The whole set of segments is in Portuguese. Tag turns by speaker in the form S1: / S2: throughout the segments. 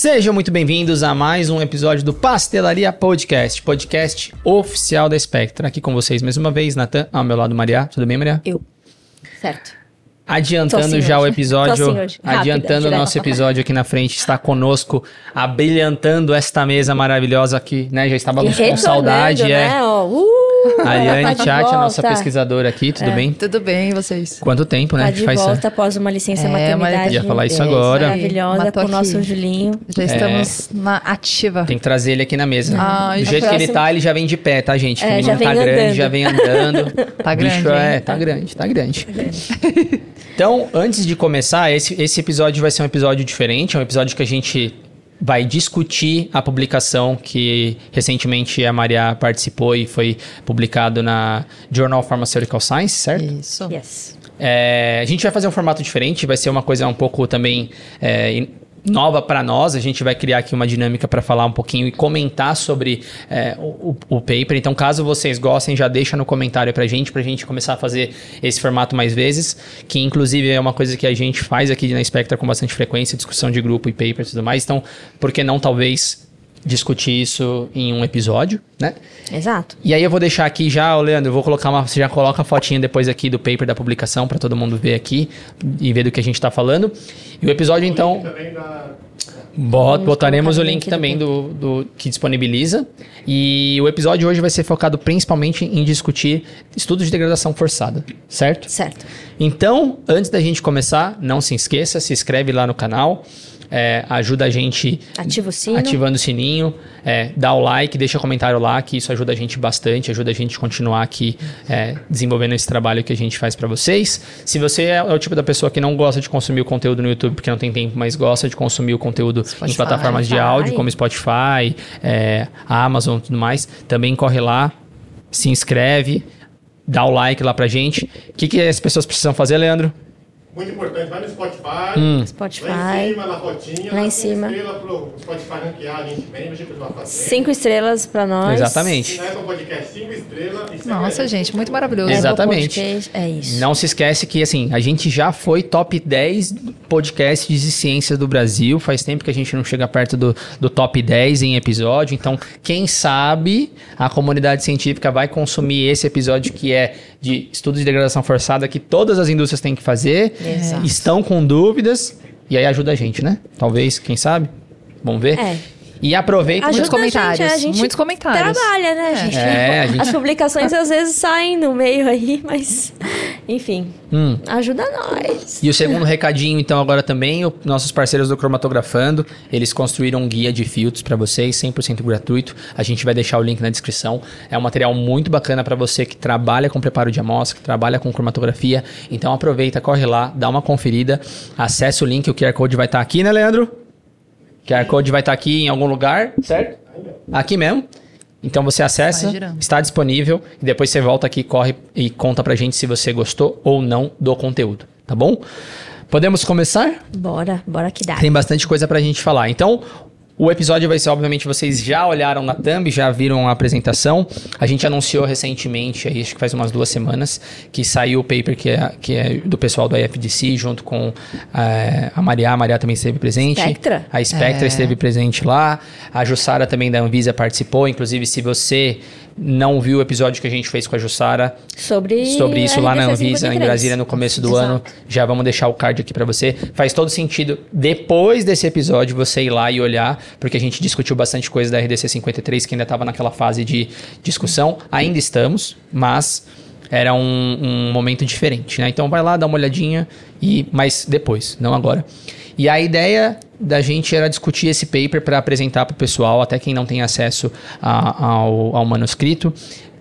S1: Sejam muito bem-vindos a mais um episódio do Pastelaria Podcast, podcast oficial da Spectra. Aqui com vocês mais uma vez, Natan, ao meu lado, Maria. Tudo bem, Maria?
S2: Eu. Certo.
S1: Adiantando
S2: assim
S1: já o
S2: hoje.
S1: episódio,
S2: Tô assim
S1: adiantando o nosso episódio aqui na frente, está conosco, abrilhantando esta mesa maravilhosa aqui, né? Já estávamos com saudade,
S2: né?
S1: é.
S2: Ó, uh,
S1: Ariane
S2: tá
S1: Tchat, a nossa.
S2: É.
S1: pesquisadora aqui, tudo bem?
S3: Tudo bem, vocês?
S1: Quanto tempo, né?
S2: Tá de
S1: faz
S2: volta após uma licença
S3: É,
S2: maternidade.
S1: Ia falar isso
S3: É,
S1: agora.
S2: Maravilhosa com o nosso. Julinho.
S3: Já estamos na ativa.
S1: Tem que trazer ele aqui na mesa.
S3: Ai,
S1: Do
S3: a
S1: jeito que ele tá, ele já vem de pé, tá, gente?
S2: É,
S1: o menino
S2: já vem
S1: tá grande,
S2: andando.
S1: já vem andando.
S3: Tá
S1: O bicho
S3: grande,
S1: é,
S3: hein?
S1: tá grande, tá grande. então, antes de começar, esse, esse episódio vai ser um episódio diferente. É um episódio que a gente vai discutir a publicação que recentemente a Maria participou e foi publicado na Journal of Pharmaceutical Science, certo?
S3: Isso.
S2: Yes.
S1: É, a gente vai fazer um formato diferente, vai ser uma coisa um pouco também é, nova para nós. A gente vai criar aqui uma dinâmica para falar um pouquinho e comentar sobre é, o, o- paper. Então, caso vocês gostem, já deixa no comentário pra gente, pra gente começar a fazer esse formato mais vezes, que inclusive é uma coisa que a gente faz aqui na Spectra com bastante frequência, discussão de grupo e paper e tudo mais. Então, por que não talvez discutir isso em um episódio, né?
S2: Exato.
S1: E aí eu vou deixar aqui já, Leandro, eu vou colocar uma. Você já coloca a fotinha depois aqui do paper da publicação para todo mundo ver aqui e ver do que a gente tá falando. E o episódio, então. Bot, botaremos o
S2: o
S1: link também do, do que disponibiliza. E o episódio hoje vai ser focado principalmente em discutir estudos de degradação forçada, certo?
S2: Certo.
S1: Então, antes da gente começar, não se esqueça, se inscreve lá no canal, é, ajuda a gente
S2: Ativa o sino.
S1: ativando o sininho, é, dá o like, deixa comentário lá, que isso ajuda a gente bastante, ajuda a gente a continuar aqui é, desenvolvendo esse trabalho que a gente faz para vocês. Se você é o tipo da pessoa que não gosta de consumir o conteúdo no YouTube porque não tem tempo, mas gosta de consumir o conteúdo em
S3: Spotify.
S1: plataformas de áudio, como Spotify, é, Amazon e tudo mais, também corre lá, se inscreve, dá o like lá pra gente. O que, que as pessoas precisam fazer, Leandro?
S4: Muito importante, vai no Spotify.
S1: Hum.
S2: Spotify.
S4: Lá em cima, na rotinha.
S2: Lá em cima.
S4: Cinco estrelas pro Spotify ranquear a gente bem, a gente vai fazer.
S2: Cinco estrelas pra nós.
S1: Exatamente.
S4: Se não é podcast, cinco estrelas. e
S3: Nossa, gente, muito maravilhoso.
S1: Exatamente.
S2: Podcast, É isso.
S1: Não se esquece que, assim, a gente já foi top 10 podcasts de ciências do Brasil. Faz tempo que a gente não chega perto do, do top 10 em episódio. Então, quem sabe a comunidade científica vai consumir esse episódio que é de estudos de degradação forçada que todas as indústrias têm que fazer.
S2: Exato.
S1: Estão com dúvidas. E aí ajuda a gente, né? Talvez, quem sabe? Vamos ver?
S2: É.
S1: E aproveita.
S2: Ajuda
S3: Muitos comentários,
S2: A gente, a gente
S3: muitos comentários.
S2: Trabalha, né, gente?
S1: É, a gente-
S2: As publicações às vezes saem no meio aí, mas enfim,
S1: Hum.
S2: ajuda nós.
S1: E o segundo recadinho, então, agora também, o- nossos parceiros do Cromatografando, eles construíram um guia de filtros para vocês, 100% gratuito. A gente vai deixar o link na descrição. É um material muito bacana para você que trabalha com preparo de amostra, que trabalha com cromatografia. Então aproveita, corre lá, dá uma conferida, acessa o link, o QR Code vai estar aqui, né, Leandro? QR Code vai estar aqui em algum lugar, certo? Aqui mesmo. Então você acessa, está disponível e depois você volta aqui, corre e conta pra gente se você gostou ou não do conteúdo, tá bom? Podemos começar?
S2: Bora, bora que dá.
S1: Tem bastante coisa pra gente falar. Então, o episódio vai ser, obviamente, vocês já olharam na thumb, já viram a apresentação. A gente anunciou recentemente, aí, acho que faz umas duas semanas, que saiu o paper que é, que é do pessoal do IFDC, junto com eh, a Maria. A Maria também esteve presente.
S2: Spectra?
S1: A Spectra
S3: É.
S1: esteve presente lá. A Jussara também da Anvisa participou. Inclusive, se você não viu o episódio que a gente fez com a Jussara,
S2: Sobre,
S1: sobre isso lá na Anvisa, em
S2: 53.
S1: Brasília, no começo do
S2: Exato.
S1: ano. Já vamos deixar o card aqui pra você. Faz todo sentido, depois desse episódio, você ir lá e olhar, porque a gente discutiu bastante coisa da RDC 53, que ainda estava naquela fase de discussão. Ainda estamos, mas era um, um momento diferente, né? Então vai lá, dá uma olhadinha, e mas depois, não agora. E a ideia da gente era discutir esse paper para apresentar para o pessoal, até quem não tem acesso a- ao, ao manuscrito,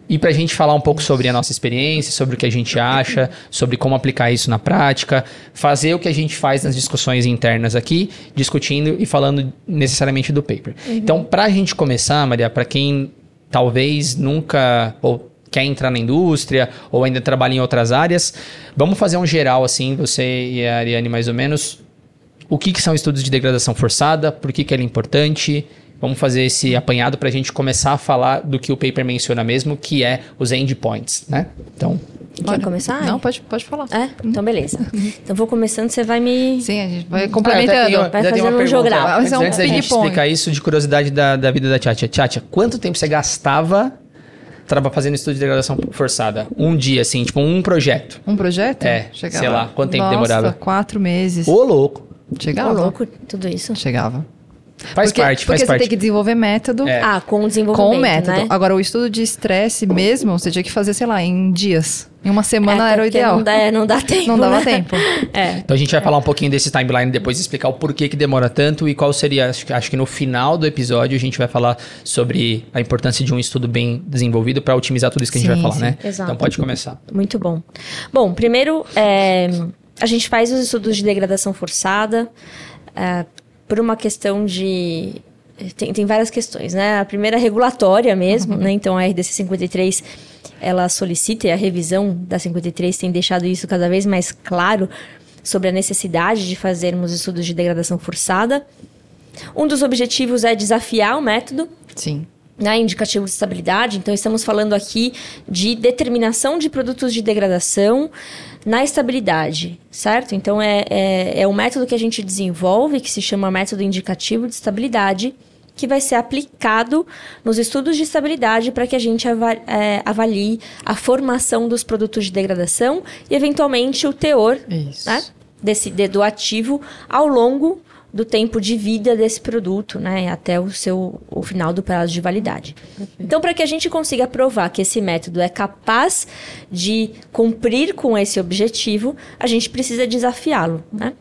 S1: e para a gente falar um pouco sobre a nossa experiência, sobre o que a gente acha, sobre como aplicar isso na prática, fazer o que a gente faz nas discussões internas aqui, discutindo e falando necessariamente do paper. Então, para a gente começar, Maria, para quem talvez nunca ou quer entrar na indústria ou ainda trabalha em outras áreas, vamos fazer um geral assim, você e a Ariane mais ou menos, o que, que são estudos de degradação forçada, por que, que ele é importante. Vamos fazer esse apanhado para a gente começar a falar do que o paper menciona mesmo, que é os endpoints, né? Então,
S2: Quer
S3: Olha,
S2: começar?
S3: Não, pode, pode falar.
S2: É? Então, beleza. Então, vou começando, você vai me...
S3: Sim, a gente vai
S1: Ah,
S3: complementando.
S1: tenho-
S2: Vai fazendo um jogral.
S3: Vai
S1: Antes,
S3: um
S1: antes da gente explicar isso de curiosidade da, da vida da Tchatcha. Tchatcha, quanto tempo você gastava fazendo estudo de degradação forçada? Um dia, assim, tipo um projeto.
S3: Um projeto?
S1: É, sei lá, quanto tempo
S3: Nossa,
S1: demorava?
S3: quatro meses.
S1: Ô, louco.
S3: Chegava.
S2: louco, tudo isso.
S3: Chegava.
S1: Faz
S3: porque,
S1: parte, faz
S3: Porque você
S1: parte.
S3: tem que desenvolver método
S1: É.
S2: Ah, com o desenvolvimento,
S3: com o método.
S2: né?
S3: Agora, o estudo de estresse mesmo, você tinha que fazer, sei lá, em dias. Em uma semana
S2: É,
S3: era o ideal.
S2: Não dá, é, não dá tempo,
S3: Não dava
S2: né?
S3: tempo.
S2: É.
S1: Então a gente vai falar um pouquinho desse timeline depois e explicar o porquê que demora tanto e qual seria. Acho, que- acho que no final do episódio a gente vai falar sobre a importância de um estudo bem desenvolvido para otimizar tudo isso que a gente
S3: Sim,
S1: vai falar,
S3: sim.
S1: né?
S2: Exato.
S1: Então pode começar.
S2: Muito bom. Bom, primeiro, é, a gente faz os estudos de degradação forçada é, por uma questão de. Tem, tem várias questões, né? A primeira é regulatória mesmo, né? Então a RDC 53 ela solicita e a revisão da 53 tem deixado isso cada vez mais claro sobre a necessidade de fazermos estudos de degradação forçada. Um dos objetivos é desafiar o método,
S3: Sim.
S2: né, indicativo de estabilidade. Então, estamos falando aqui de determinação de produtos de degradação na estabilidade, certo? Então, é, é, é um método que a gente desenvolve, que se chama método indicativo de estabilidade, que vai ser aplicado nos estudos de estabilidade para que a gente ava- é, avalie a formação dos produtos de degradação e, eventualmente, o teor né, desse, de- do ativo ao longo do tempo de vida desse produto, né, até o seu o final do prazo de validade. Então, para que a gente consiga provar que esse método é capaz de cumprir com esse objetivo, a gente precisa desafiá-lo, né?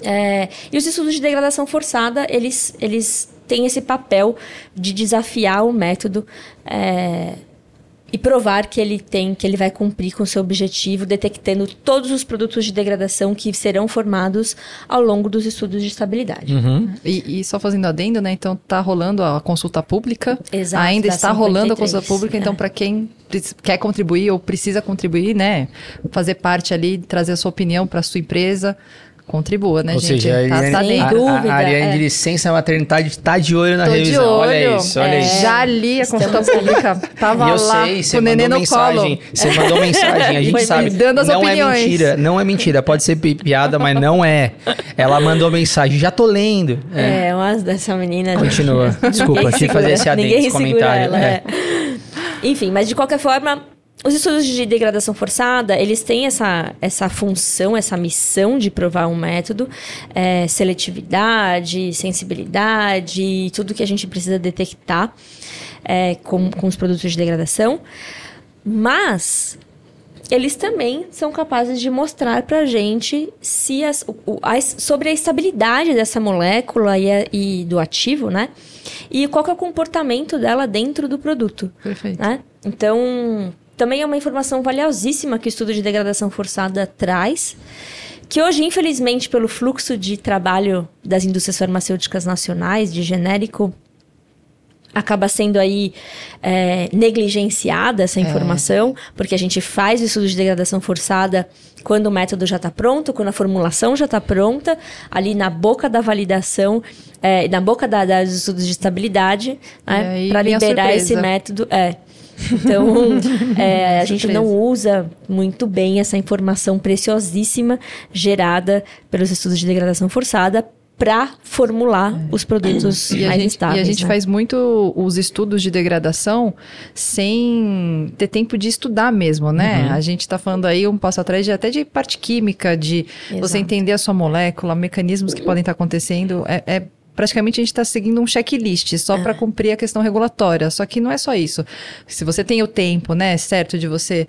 S2: É, e os estudos de degradação forçada, eles, eles têm esse papel de desafiar o método é, e provar que ele tem, que ele vai cumprir com o seu objetivo, detectando todos os produtos de degradação que serão formados ao longo dos estudos de estabilidade.
S3: E, e só fazendo adendo, né? Então tá rolando a consulta pública.
S2: Exato,
S3: Ainda
S2: da
S3: está rolando a
S2: 53,
S3: consulta pública, então
S2: é.
S3: para quem quer contribuir ou precisa contribuir, né? Fazer parte ali, trazer a sua opinião para sua empresa, contribua, né,
S1: Ou
S3: gente?
S1: seja, a
S3: tá,
S1: Ariane,
S3: tá
S2: Sem
S1: a-
S2: dúvida,
S1: a, Ariane
S2: é.
S1: de licença maternidade está de olho na
S3: Tô de
S1: revisão. Olha
S3: olho.
S1: isso, olha
S2: É.
S1: isso.
S3: Já li a consulta pública. Tava
S1: E eu
S3: lá
S1: sei, você
S3: com o neném
S1: mandou
S3: no
S1: mensagem.
S3: colo.
S1: Você mandou mensagem, a gente
S3: Foi
S1: sabe.
S3: me dando as
S1: não
S3: opiniões.
S1: é mentira, não é mentira. Pode ser pi- piada, mas não é. Ela mandou mensagem, já tô lendo. É.
S2: É, mas dessa menina.
S1: Continua. Desculpa, tive que fazer esse adendo, esse comentário.
S2: ela,
S1: é.
S2: é. Enfim, mas de qualquer forma, os estudos de degradação forçada, eles têm essa, essa função, essa missão de provar um método, é, seletividade, sensibilidade, tudo que a gente precisa detectar é, com, com os produtos de degradação. Mas eles também são capazes de mostrar pra gente se as, o- a sobre a estabilidade dessa molécula e, a- e do ativo, né? E qual que é o comportamento dela dentro do produto.
S3: Perfeito.
S2: Né? Então, também é uma informação valiosíssima que o estudo de degradação forçada traz, que hoje, infelizmente, pelo fluxo de trabalho das indústrias farmacêuticas nacionais, de genérico, acaba sendo aí é, negligenciada essa informação, porque a gente faz o estudo de degradação forçada quando o método já está pronto, quando a formulação já está pronta, ali na boca da validação, é, na boca da, das estudos de estabilidade, né, para liberar esse método. É. Então, é, a gente não usa muito bem essa informação preciosíssima gerada pelos estudos de degradação forçada para formular os produtos
S3: É. E a,
S2: mais
S3: gente,
S2: estáveis.
S3: e a gente
S2: né?
S3: faz muito os estudos de degradação sem ter tempo de estudar mesmo, né?
S1: Uhum.
S3: A gente está falando aí um passo atrás de, até de parte química, de você
S2: Exato.
S3: entender a sua molécula, mecanismos que podem estar acontecendo. É, é- praticamente a gente está seguindo um checklist só
S2: É.
S3: para cumprir a questão regulatória. Só que não é só isso. Se você tem o tempo, né, certo, de você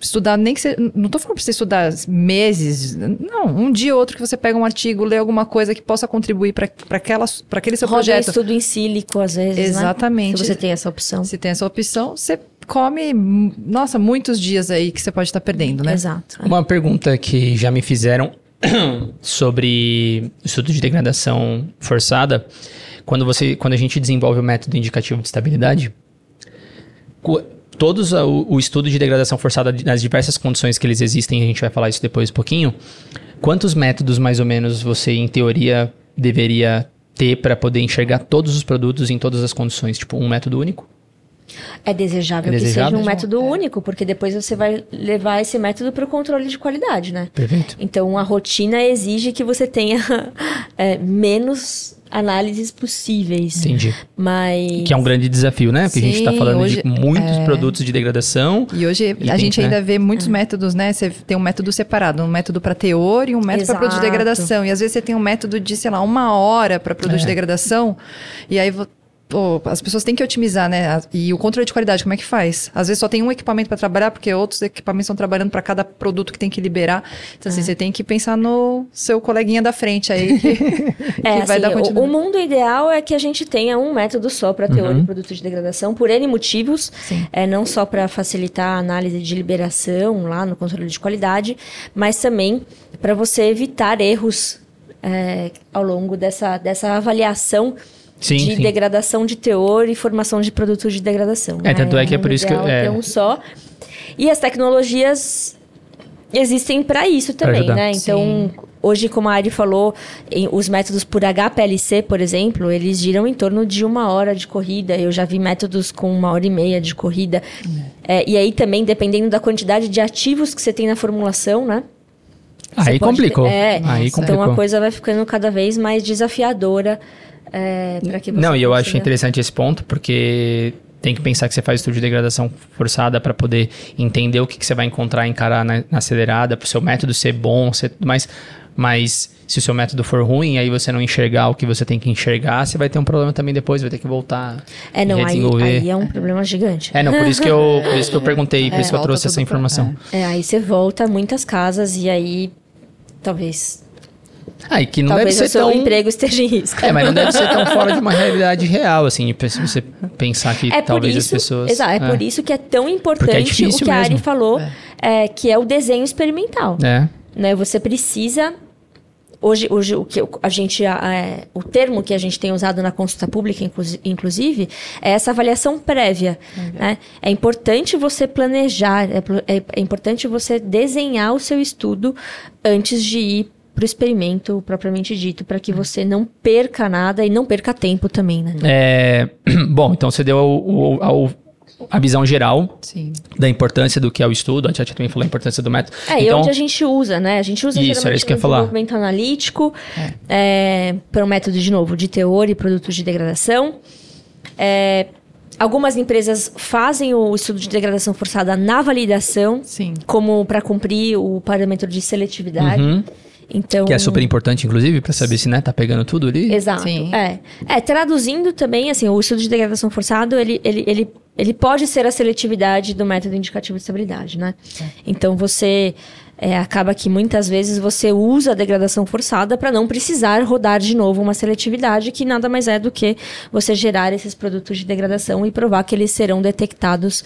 S3: estudar, nem que você. Não tô falando pra você estudar meses. Não, um dia ou outro que você pega um artigo, lê alguma coisa que possa contribuir para aquele seu
S2: Roda
S3: projeto.
S2: estudo em sílico, às vezes, né?
S3: Exatamente.
S2: Se você tem essa opção.
S3: Se tem essa opção, você come, nossa, muitos dias aí que você pode estar perdendo, né?
S2: Exato.
S1: Uma pergunta que já me fizeram sobre estudo de degradação forçada, quando você, quando a gente desenvolve o método indicativo de estabilidade, todos o, o estudo de degradação forçada nas diversas condições que eles existem, a gente vai falar isso depois um pouquinho. Quantos métodos mais ou menos você, em teoria, deveria ter para poder enxergar todos os produtos em todas as condições? Tipo, um método único?
S2: É desejável,
S1: É desejável?
S2: que seja um método único, porque depois você vai levar esse método para o controle de qualidade, né?
S1: Perfeito.
S2: Então, a rotina exige que você tenha é, menos análises possíveis.
S1: Entendi.
S2: Mas...
S1: Que é um grande desafio, né? Porque a gente tá
S3: Sim,
S1: falando
S3: hoje-
S1: de muitos
S3: é.
S1: produtos de degradação.
S3: E hoje
S1: E
S3: a
S1: tem,
S3: gente
S1: né?
S3: ainda vê muitos métodos, né? Você tem um método separado, um método para teor e um método para produto de degradação. E às vezes você tem um método de, sei lá, uma hora para produto
S1: É.
S3: de degradação. E aí pô, as pessoas têm que otimizar, né? E o controle de qualidade, como é que faz? Às vezes só tem um equipamento para trabalhar, porque outros equipamentos estão trabalhando para cada produto que tem que liberar. Então,
S2: É.
S3: assim, você tem que pensar no seu coleguinha da frente aí, que, que
S2: É,
S3: vai
S2: assim,
S3: dar
S2: o, o
S3: continuidade.
S2: mundo ideal é que a gente tenha um método só para teor e produto de degradação, por N motivos.
S3: Sim.
S2: É, não só para facilitar a análise de liberação lá no controle de qualidade, mas também para você evitar erros é, ao longo dessa, dessa avaliação
S1: Sim,
S2: de
S1: sim.
S2: degradação de teor e formação de produtos de degradação.
S1: É, tanto é que é por isso que é.
S2: ter um só. E as tecnologias existem para isso
S1: Pra
S2: também,
S1: ajudar.
S2: né? Então, hoje, como a Ari falou, os métodos por HPLC, por exemplo, eles giram em torno de uma hora de corrida. Eu já vi métodos com uma hora e meia de corrida. É, e aí também, dependendo da quantidade de ativos que você tem na formulação, né?
S1: Aí complicou.
S2: ter- É,
S1: Aí
S2: então
S1: complicou.
S2: a coisa vai ficando cada vez mais desafiadora é, para que você
S1: Não, e eu acho interessante esse ponto, porque tem que pensar que você faz estudo de degradação forçada para poder entender o que, que você vai encontrar e encarar na, na acelerada, para o seu método ser bom, ser tudo mais. Mas se o seu método for ruim, aí você não enxergar o que você tem que enxergar, você vai ter um problema também depois, vai ter que voltar
S2: É,
S1: e
S2: não, aí, aí é um problema gigante.
S1: É, não, por isso que eu, por isso que eu perguntei, por isso que eu trouxe essa
S3: pra-
S1: informação.
S2: É, aí você volta a muitas casas e aí talvez
S1: Ah, e que não
S2: talvez
S1: deve
S2: o
S1: ser
S2: seu
S1: tão...
S2: emprego esteja em risco.
S1: É, mas não deve ser tão fora de uma realidade real, assim, se você pensar que
S2: É
S1: talvez
S2: isso,
S1: as pessoas...
S2: exato, é, por isso que é tão importante o
S1: difícil
S2: que a Ari
S1: mesmo.
S2: falou, é, que é o desenho experimental.
S1: É.
S2: Né? Você precisa hoje, hoje o que a gente é, o termo que a gente tem usado na consulta pública inclusi- inclusive é essa avaliação prévia né? é importante você planejar é, pl- é- é importante você desenhar o seu estudo antes de ir para o experimento propriamente dito para que você não perca nada e não perca tempo também né
S1: É, bom, então você deu o- o- ao- a visão geral
S3: Sim.
S1: da importância do que é o estudo. A Tia também falou a importância do método.
S2: É, e
S1: então,
S2: onde a gente usa, né? A gente usa
S1: Isso, era
S2: geralmente
S1: isso que
S2: no
S1: ia falar.
S2: desenvolvimento analítico, é, para um método, de novo, de teor e produtos de degradação. É, algumas empresas fazem o estudo de degradação forçada na validação,
S3: Sim.
S2: como para cumprir o parâmetro de seletividade.
S1: Uhum.
S2: Então,
S1: que é super importante, inclusive, para saber se né, tá pegando tudo ali.
S2: Exato.
S3: Sim.
S2: É. é, traduzindo também, assim, o estudo de degradação forçado, ele, ele, ele, ele pode ser a seletividade do método indicativo de estabilidade, né? Então, você... é, acaba que muitas vezes você usa a degradação forçada para não precisar rodar de novo uma seletividade, que nada mais é do que você gerar esses produtos de degradação e provar que eles serão detectados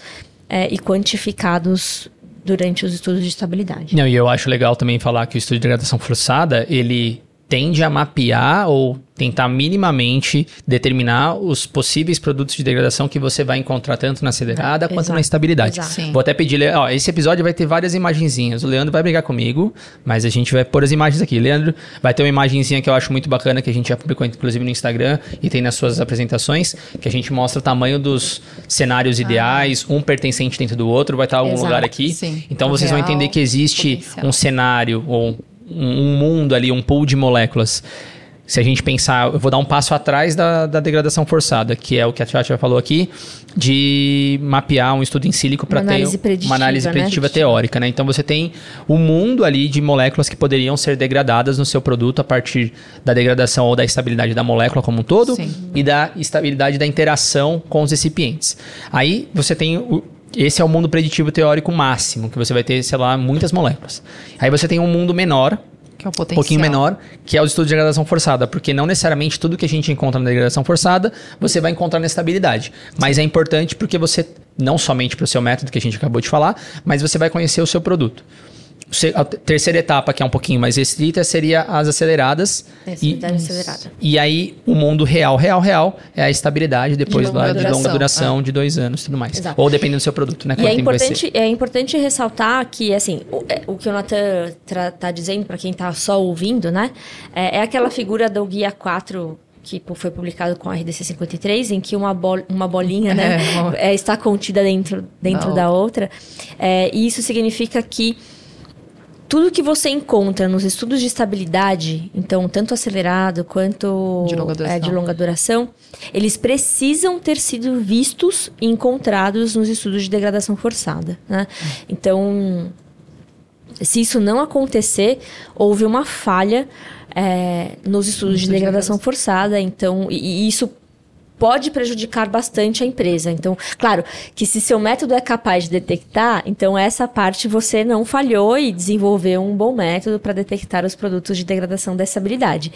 S2: é, e quantificados durante os estudos de estabilidade.
S1: Não, e eu acho legal também falar que o estudo de degradação forçada, ele tende a mapear ou tentar minimamente determinar os possíveis produtos de degradação que você vai encontrar tanto na acelerada quanto
S2: Exato,
S1: na estabilidade. Vou até pedir, ó, esse episódio vai ter várias imagenzinhas. O Leandro vai brigar comigo, mas a gente vai pôr as imagens aqui. Leandro, vai ter uma imagenzinha que eu acho muito bacana, que a gente já publicou inclusive no Instagram e tem nas suas apresentações, que a gente mostra o tamanho dos cenários ideais, um pertencente dentro do outro, vai estar em algum
S2: Exato,
S1: lugar aqui.
S3: sim.
S1: Então
S3: O
S1: vocês vão
S3: real,
S1: entender que existe
S3: potencial.
S1: um cenário ou um, um mundo ali, um pool de moléculas. Se a gente pensar, eu vou dar um passo atrás da, da degradação forçada, que é o que a Tchatcha falou aqui, de mapear um estudo em sílico para
S2: Uma
S1: ter
S2: análise preditiva,
S1: uma análise
S2: né?
S1: preditiva teórica, né? Então você tem o mundo ali de moléculas que poderiam ser degradadas no seu produto a partir da degradação ou da estabilidade da molécula como um todo
S3: Sim.
S1: e da estabilidade da interação com os recipientes. Aí você tem o, esse é o mundo preditivo teórico máximo, que você vai ter, sei lá, muitas moléculas. Aí você tem um mundo menor,
S3: Que é o
S1: um
S3: potencial.
S1: pouquinho menor, que é o estudo de degradação forçada, porque não necessariamente tudo que a gente encontra na degradação forçada você vai encontrar na estabilidade. Mas é importante porque você, não somente para o seu método que a gente acabou de falar, mas você vai conhecer o seu produto. A te- terceira etapa, que é um pouquinho mais restrita, seria as aceleradas.
S2: É,
S1: E,
S2: acelerada.
S1: e aí, o mundo real, real, real, é a estabilidade depois
S2: longa
S1: lá de longa
S2: duração,
S1: duração, de dois anos e tudo mais.
S2: Exato.
S1: Ou dependendo do seu produto, né?
S2: E é importante, é importante ressaltar que, assim, o, é, o que o Nathan está dizendo, para quem está só ouvindo, né? É, é aquela figura do guia 4 que foi publicado com a RDC 53, em que uma, bol- uma bolinha né,
S3: É,
S2: é, está contida dentro, dentro
S3: Da
S2: da outra. É, e isso significa que tudo que você encontra nos estudos de estabilidade, então tanto acelerado quanto
S3: De longa duração.
S2: é, de longa duração, eles precisam ter sido vistos e encontrados nos estudos de degradação forçada. Né? Então, se isso não acontecer, houve uma falha é, nos estudos de degradação forçada, então, e, e isso pode prejudicar bastante a empresa. Então, claro, que se seu método é capaz de detectar, então essa parte você não falhou e desenvolveu um bom método para detectar os produtos de degradação dessa habilidade.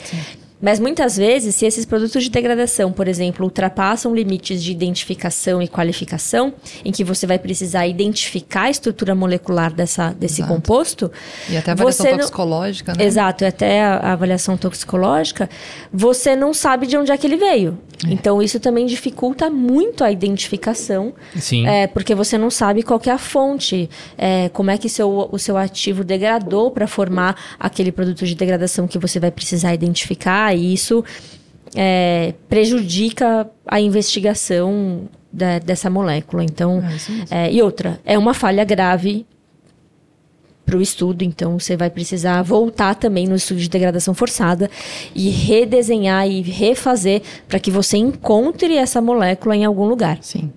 S2: Mas muitas vezes, se esses produtos de degradação, por exemplo, ultrapassam limites de identificação e qualificação, em que você vai precisar identificar a estrutura molecular dessa, desse
S3: Exato.
S2: composto,
S3: E até a avaliação
S2: você não-
S3: toxicológica, né?
S2: Exato, e até a, avaliação toxicológica, você não sabe de onde é que ele veio. Então, isso também dificulta muito a identificação,
S1: Sim.
S2: é, porque você não sabe qual que é a fonte, é, como é que seu, o seu ativo degradou para formar aquele produto de degradação que você vai precisar identificar, isso é, prejudica a investigação da- dessa molécula. Então,
S3: É
S2: é, e outra, é uma falha grave para o estudo, então você vai precisar voltar também no estudo de degradação forçada e redesenhar e refazer para que você encontre essa molécula em algum lugar.
S3: Sim.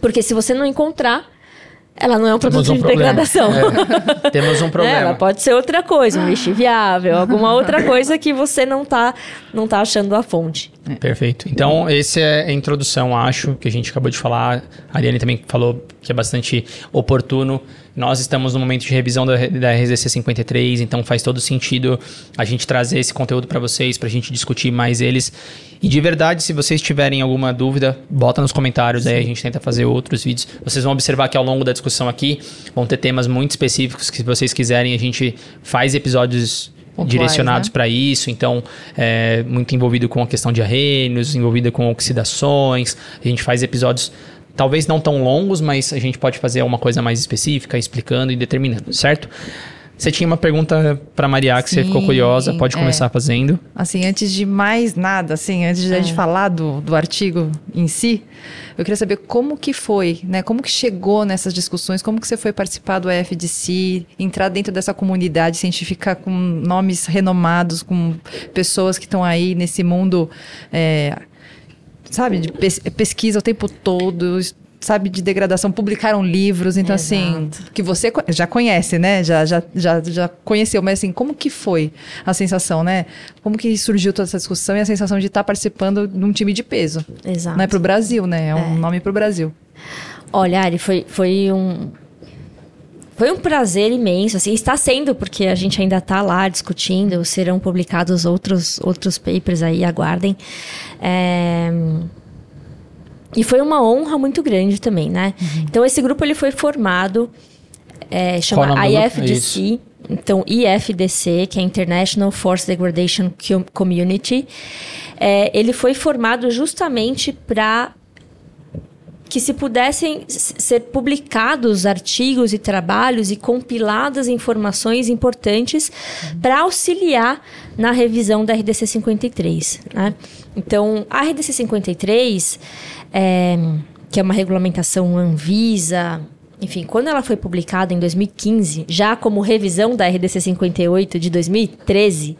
S2: Porque se você não encontrar, ela não é um produto
S1: um
S2: de
S1: problema.
S2: degradação.
S1: É, temos um
S2: Né?
S1: problema.
S2: Ela pode ser outra coisa, um lixiviável, alguma outra coisa que você não tá, não tá achando a fonte.
S1: Perfeito. Então, essa é a introdução, acho, que a gente acabou de falar. A Ariane também falou que é bastante oportuno. Nós estamos no momento de revisão da, da RZC 53, então faz todo sentido a gente trazer esse conteúdo para vocês, para a gente discutir mais eles. E de verdade, se vocês tiverem alguma dúvida, bota nos comentários, aí a gente tenta fazer outros vídeos. Vocês vão observar que ao longo da discussão aqui vão ter temas muito específicos que, se vocês quiserem, a gente faz episódios
S3: Pontuais,
S1: direcionados
S3: né?
S1: para isso, então é muito envolvido com a questão de arreios, envolvido com oxidações. A gente faz episódios talvez não tão longos, mas a gente pode fazer uma coisa mais específica, explicando e determinando, certo? Você tinha uma pergunta para Maria que você ficou
S3: Sim,
S1: curiosa, pode
S3: é.
S1: começar fazendo.
S3: Assim, antes de mais nada, assim, antes de a
S2: É.
S3: gente falar do, do artigo em si, eu queria saber como que foi, né? Como que chegou nessas discussões, como que você foi participar do EFDC, entrar dentro dessa comunidade científica com nomes renomados, com pessoas que estão aí nesse mundo, é, sabe, de pes- pesquisa o tempo todo, sabe, de degradação, publicaram livros, então assim, que você já conhece, né? Já, já, já, já conheceu, mas assim, como que foi a sensação, né? Como que surgiu toda essa discussão e a sensação de estar participando de um time de peso?
S2: Exato.
S3: Não é pro Brasil, né? É um nome pro Brasil.
S2: Olha, Ari, foi, foi um. Foi um prazer imenso, assim, está sendo, porque a gente ainda está lá discutindo, serão publicados outros, outros papers aí, aguardem. É, E foi uma honra muito grande também, né? Então, esse grupo ele foi formado, é, chama? IFDC, então IFDC, que é International Force Degradation Co- Community. É, ele foi formado justamente para que se pudessem ser publicados artigos e trabalhos e compiladas informações importantes para auxiliar na revisão da RDC 53. Né? Então, a RDC 53, é, que é uma regulamentação Anvisa, enfim, quando ela foi publicada em 2015, já como revisão da RDC 58 de 2013,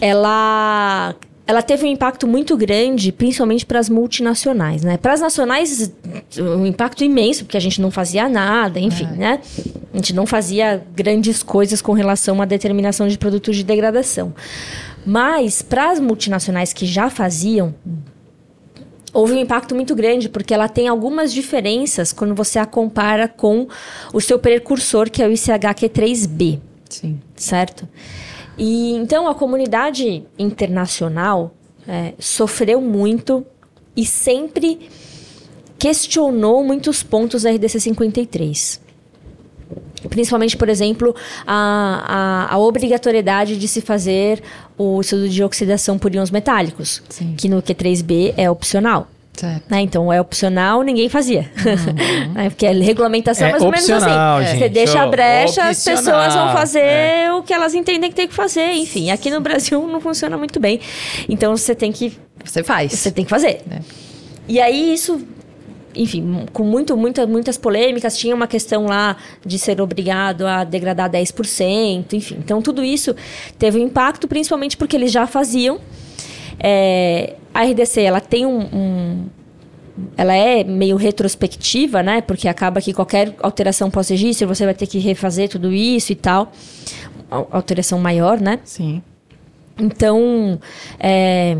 S2: ela ela teve um impacto muito grande, principalmente para as multinacionais, né? Para as nacionais, um impacto imenso, porque a gente não fazia nada, enfim, né? A gente não fazia grandes coisas com relação à determinação de produtos de degradação. Mas para as multinacionais que já faziam, houve um impacto muito grande, porque ela tem algumas diferenças quando você a compara com o seu precursor, que é o ICHQ3B
S3: Sim.
S2: certo? E então a comunidade internacional é, sofreu muito e sempre questionou muitos pontos da RDC 53. Principalmente, por exemplo, a, a, a obrigatoriedade de se fazer o estudo de oxidação por íons metálicos,
S3: Sim.
S2: que no Q3B é opcional.
S3: Certo.
S2: né? Então é opcional, ninguém fazia. Né? Porque é regulamentação
S1: É
S2: mais ou menos
S1: opcional,
S2: assim.
S1: gente.
S2: Você deixa a brecha, as
S1: opcional.
S2: pessoas vão fazer
S1: É.
S2: o que elas entendem que tem que fazer. Enfim, aqui no Brasil não funciona muito bem. Então você tem que
S3: Você faz.
S2: você tem que fazer.
S3: É.
S2: E aí isso, enfim, com muito, muita, muitas polêmicas, tinha uma questão lá de ser obrigado a degradar 10%, enfim. Então tudo isso teve um impacto, principalmente porque eles já faziam. É, a RDC, ela tem um, um- ela é meio retrospectiva, né? Porque acaba que qualquer alteração pós-registro, você vai ter que refazer tudo isso e tal. Al- Alteração maior, né?
S3: Sim.
S2: Então, é,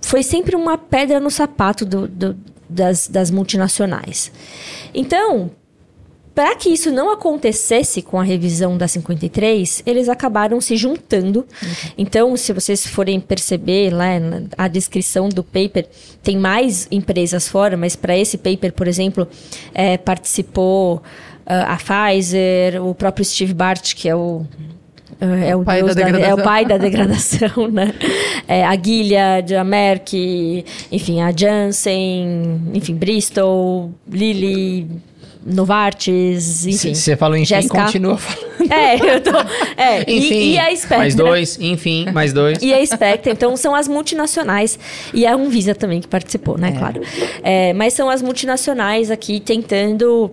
S2: foi sempre uma pedra no sapato do- do- das, das multinacionais. Então, para que isso não acontecesse com a revisão da 53, eles acabaram se juntando. Então, se vocês forem perceber lá na a descrição do paper, tem mais empresas fora, mas para esse paper, por exemplo, é, participou ah, a Pfizer, o próprio Steve Bart, que é o é o,
S3: pai
S2: deus
S3: da
S2: da- é o
S3: degradação.
S2: pai da degradação, né? É, a Gilead, a Merck, enfim, a Janssen, enfim, Bristol, Lilly, Novartis, enfim.
S1: Se você falou enfim,
S2: GSK.
S1: continua falando.
S2: É, eu tô. É, e-
S1: Enfim,
S2: e, a Spectra.
S1: mais dois, enfim, mais dois.
S2: E a Spectra, então são as multinacionais. E a Anvisa também que participou, né? Claro. É, mas são as multinacionais aqui tentando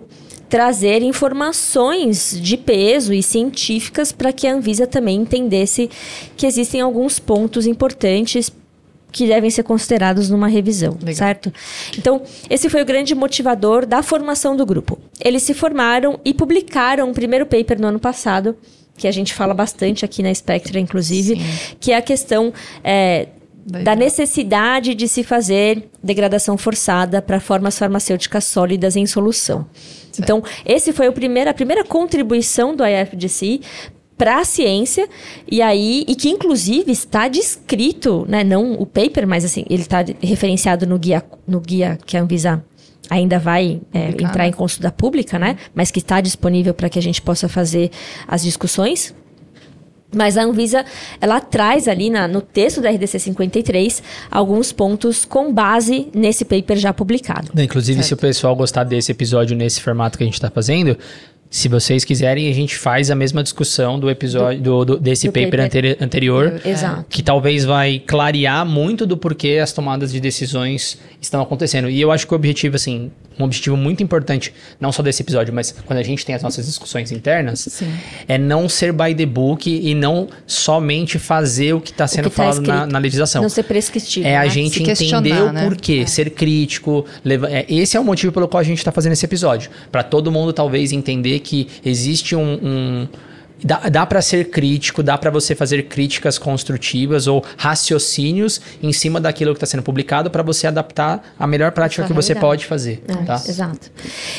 S2: trazer informações de peso e científicas para que a Anvisa também entendesse que existem alguns pontos importantes que devem ser considerados numa revisão,
S3: Legal.
S2: certo? Então, esse foi o grande motivador da formação do grupo. Eles se formaram e publicaram um primeiro paper no ano passado, que a gente fala bastante aqui na Spectra, inclusive, que é a questão é,
S3: Da
S2: da necessidade de se fazer degradação forçada para formas farmacêuticas sólidas em solução. Então, esse foi o primeiro, a primeira contribuição do IFDC para a ciência e aí e que inclusive está descrito, né, não o paper, mas assim ele está referenciado no guia no guia que a Anvisa ainda vai é, entrar
S3: né?
S2: em consulta pública, né, mas que está disponível para que a gente possa fazer as discussões. Mas a Anvisa, ela traz ali na- no texto da RDC 53 alguns pontos com base nesse paper já publicado.
S1: Inclusive, se o pessoal gostar desse episódio nesse formato que a gente tá fazendo, se vocês quiserem, a gente faz a mesma discussão do episódio do, do- desse
S2: do
S1: paper,
S2: paper.
S1: anteri- anterior.
S2: Exato.
S1: Que talvez vai clarear muito do porquê as tomadas de decisões estão acontecendo. E eu acho que o objetivo, assim, um objetivo muito importante, não só desse episódio, mas quando a gente tem as nossas discussões internas,
S3: Sim.
S1: é não ser by the book e não somente fazer o que está sendo
S2: que tá
S1: falado na, na legislação.
S2: Não ser prescritivo.
S1: É a
S2: né?
S1: gente
S3: Se
S1: entender o
S3: né?
S1: porquê, ser crítico. leva- é, esse é o motivo pelo qual a gente está fazendo esse episódio. Para todo mundo, talvez, entender que existe um. um- dá dá para ser crítico, dá para você fazer críticas construtivas ou raciocínios em cima daquilo que está sendo publicado para você adaptar a melhor prática
S2: Sua
S1: que você
S2: realidade.
S1: pode fazer.
S2: É,
S1: tá?
S2: Exato.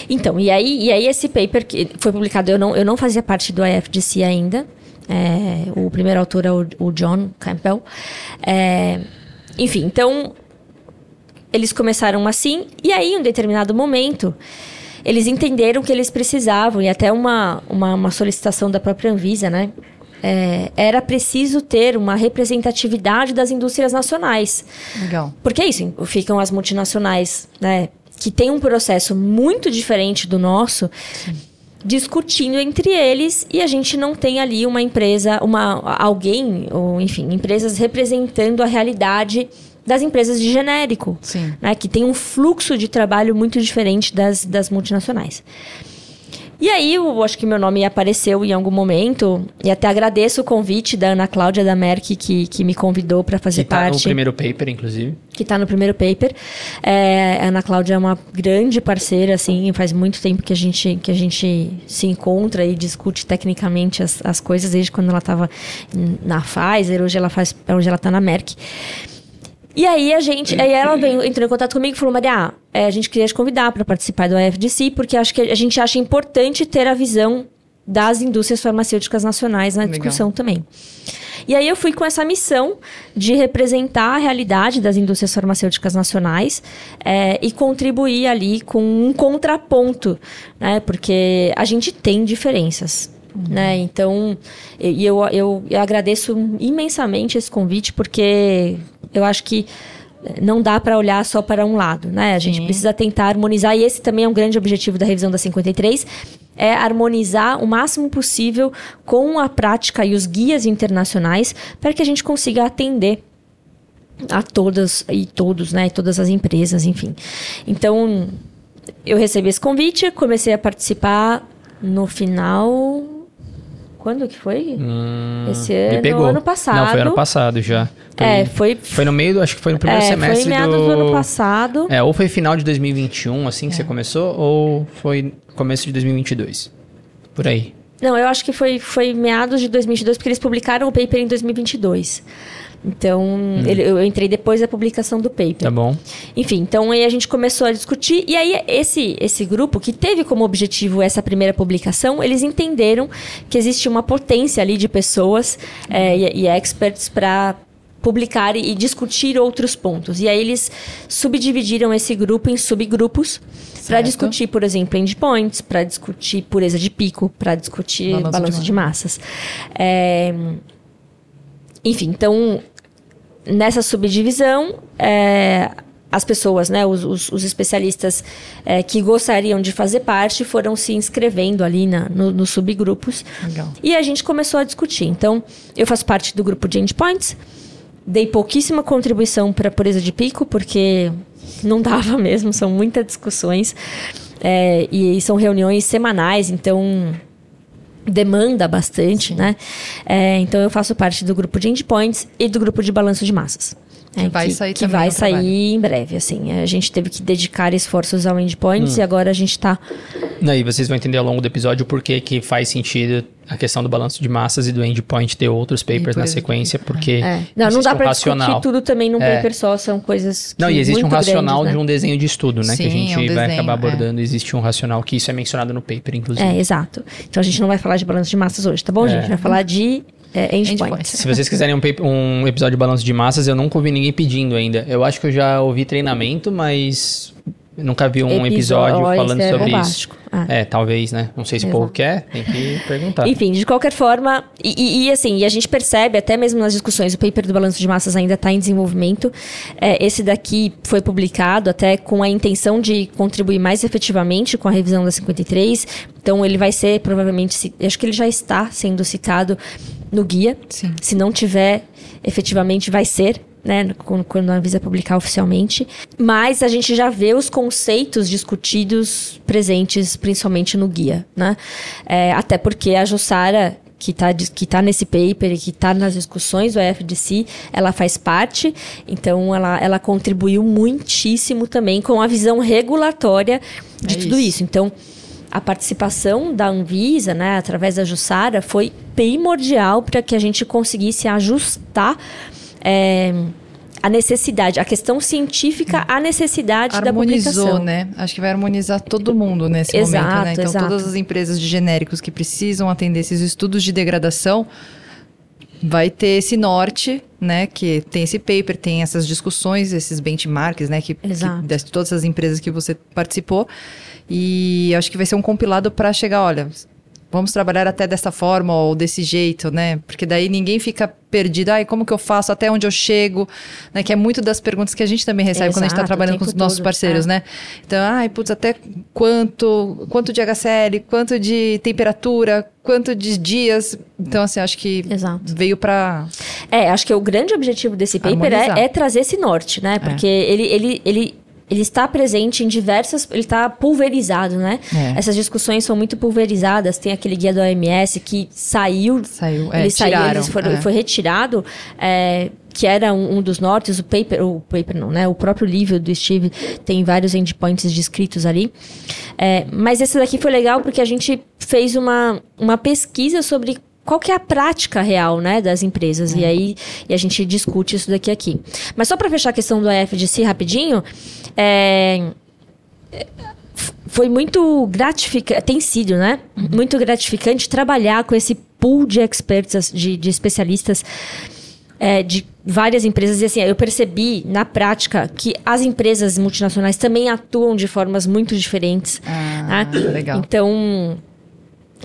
S2: Então, e aí, e aí esse paper que foi publicado, eu não, eu não fazia parte do IFDC ainda. É, o primeiro autor é o, o John Campbell. É, enfim, então eles começaram assim, e aí, em um determinado momento, eles entenderam que eles precisavam, e até uma, uma, uma solicitação da própria Anvisa, né? É, era preciso ter uma representatividade das indústrias nacionais.
S3: Legal.
S2: Porque é isso, ficam as multinacionais, né? Que tem um processo muito diferente do nosso, discutindo entre eles e a gente não tem ali uma empresa, uma alguém, ou enfim, empresas representando a realidade das empresas de genérico,
S3: Sim.
S2: né? Que tem um fluxo de trabalho muito diferente das, das multinacionais. E aí, eu acho que meu nome apareceu em algum momento, e até agradeço o convite da Ana Cláudia da Merck, que, que me convidou para fazer
S1: Que tá no
S2: parte
S1: primeiro paper, inclusive.
S2: que está no primeiro paper. É, a Ana Cláudia é uma grande parceira, assim, faz muito tempo que a gente, que a gente se encontra e discute tecnicamente as, as coisas, desde quando ela estava na Pfizer, hoje ela faz, hoje ela está na Merck. E aí a gente, aí ela veio, entrou em contato comigo e falou, Maria, é, a gente queria te convidar para participar do AFDC, porque acho que a gente acha importante ter a visão das indústrias farmacêuticas nacionais na
S3: Legal.
S2: discussão também. E aí eu fui com essa missão de representar a realidade das indústrias farmacêuticas nacionais é, e contribuir ali com um contraponto, né? Porque a gente tem diferenças. Né? Então, e eu, eu, eu agradeço imensamente esse convite, porque eu acho que não dá para olhar só para um lado, né? A gente
S3: Sim.
S2: precisa tentar harmonizar e esse também é um grande objetivo da revisão da 53, é harmonizar o máximo possível com a prática e os guias internacionais para que a gente consiga atender a todas e todos, né? Todas as empresas, enfim. Então, eu recebi esse convite, comecei a participar no final. Quando que foi? esse
S1: Hum, Me
S2: ano,
S1: pegou.
S2: ano passado.
S1: Não, foi ano passado já. Foi,
S2: É, foi.
S1: foi no meio, do, acho que foi no primeiro
S2: é,
S1: semestre
S2: foi em meados do...
S1: do...
S2: ano passado.
S1: É, ou foi final de 2021, assim
S2: É.
S1: que você começou, ou foi começo de 2022. Por aí.
S2: Não, eu acho que foi, foi meados de 2022, porque eles publicaram o paper em 2022. Então, ele- eu entrei depois da publicação do paper.
S1: Hum. Tá bom?
S2: Enfim, então aí a gente começou a discutir e aí esse esse grupo que teve como objetivo essa primeira publicação, eles entenderam que existe uma potência ali de pessoas é, e, e experts para publicar e, discutir outros pontos. E aí eles subdividiram esse grupo em subgrupos para discutir, por exemplo, endpoints, para discutir pureza de pico, para discutir
S3: Balanço
S2: balanço,
S3: de
S2: de, massas. É, enfim, então nessa subdivisão, é, as pessoas, né, os, os- os especialistas é, que gostariam de fazer parte foram se inscrevendo ali na, no- nos subgrupos.
S3: Legal.
S2: E a gente começou a discutir. Então, eu faço parte do grupo de endpoints. Dei pouquíssima contribuição para a pureza de pico, porque não dava mesmo, são muitas discussões. É, e são reuniões semanais, então demanda bastante, né? É, então eu faço parte do grupo de endpoints e do grupo de balanço de massas.
S3: Que vai sair
S2: que vai sair
S3: trabalho.
S2: em breve, assim. A gente teve que dedicar esforços ao
S1: Hum.
S2: endpoints e agora a gente tá
S1: Aí vocês vão entender ao longo do episódio por que que faz sentido a questão do balanço de massas e do endpoint ter outros papers na sequência, porque
S2: É. Não, não dá
S1: um
S2: pra
S1: racional.
S2: discutir tudo também num
S1: É.
S2: paper só, são coisas que
S1: Não, e existe um racional
S2: grandes,
S1: de
S2: né?
S1: um desenho de estudo, né? que a
S3: Sim,
S1: gente
S3: é um
S1: vai
S3: desenho,
S1: acabar
S3: é.
S1: abordando. Existe um racional que isso é mencionado no paper, inclusive.
S2: É, exato. Então a gente não vai falar de balanço de massas hoje, tá bom,
S1: É.
S2: gente? Vai falar de é. Endpoints.
S1: Se vocês quiserem um, paper- um episódio de balanço de massas, eu nunca ouvi ninguém pedindo ainda. Eu acho que eu já ouvi treinamento, mas nunca vi um episódio
S2: Episódio,
S1: falando
S2: é
S1: sobre
S2: bombástico.
S1: isso.
S2: Ah.
S1: É, talvez, né? Não sei se o povo
S2: Exato.
S1: quer, tem que perguntar.
S2: Enfim, de qualquer forma, e, e- e, assim, e a gente percebe, até mesmo nas discussões, o paper do balanço de massas ainda está em desenvolvimento. É, esse daqui foi publicado até com a intenção de contribuir mais efetivamente com a revisão da 53. Então, ele vai ser provavelmente, acho que ele já está sendo citado no guia.
S3: Sim.
S2: Se não tiver, efetivamente vai ser. Né, quando a Anvisa publicar oficialmente. Mas a gente já vê os conceitos discutidos presentes, principalmente no guia. Né? É, até porque a Jussara, que está que tá nesse paper e que está nas discussões do FDC, ela faz parte, então ela, ela contribuiu muitíssimo também com a visão regulatória de
S3: É
S2: tudo
S3: isso.
S2: isso. Então, a participação da Anvisa, né, através da Jussara, foi primordial para que a gente conseguisse ajustar é, a necessidade, a questão científica, a necessidade da
S3: Harmonizou,
S2: publicação.
S3: né? Acho que vai harmonizar todo mundo nesse
S2: Exato,
S3: momento, né? Então,
S2: exato.
S3: todas as empresas de genéricos que precisam atender esses estudos de degradação vai ter esse norte, né? Que tem esse paper, tem essas discussões, esses benchmarks, né? Que, que de todas as empresas que você participou. E acho que vai ser um compilado para chegar, olha, vamos trabalhar até dessa forma ou desse jeito, né? Porque daí ninguém fica perdido, ai, como que eu faço, até onde eu chego, né? Que é muito das perguntas que a gente também recebe quando a gente está
S2: Exato,
S3: trabalhando com os nossos
S2: todo,
S3: parceiros,
S2: é.
S3: né? Então, ai, putz, até quanto, quanto de HCl, quanto de temperatura, quanto de dias. Então, assim, acho que
S2: Exato.
S3: veio para
S2: É, acho que o grande objetivo desse paper é, é trazer esse norte, né? Porque ele, ele, ele, ele está presente em diversas. Ele está pulverizado, né?
S3: É.
S2: Essas discussões são muito pulverizadas. Tem aquele guia do OMS que saiu.
S3: Saiu, é,
S2: ele saiu,
S3: tiraram,
S2: eles foram-
S3: é.
S2: foi retirado. é, que era um, um dos nortes, o paper, o paper não, né? O próprio livro do Steve tem vários endpoints descritos ali. É, mas esse daqui foi legal porque a gente fez uma, uma pesquisa sobre qual que é a prática real, né, das empresas. E aí e a gente discute isso daqui aqui. Mas só para fechar a questão do AFDC rapidinho, é, foi muito gratificante, tem sido, né? Muito gratificante trabalhar com esse pool de experts, de, de especialistas é, de várias empresas. E assim, eu percebi na prática que as empresas multinacionais também atuam de formas muito diferentes.
S3: Ah,
S2: né?
S3: legal.
S2: Então,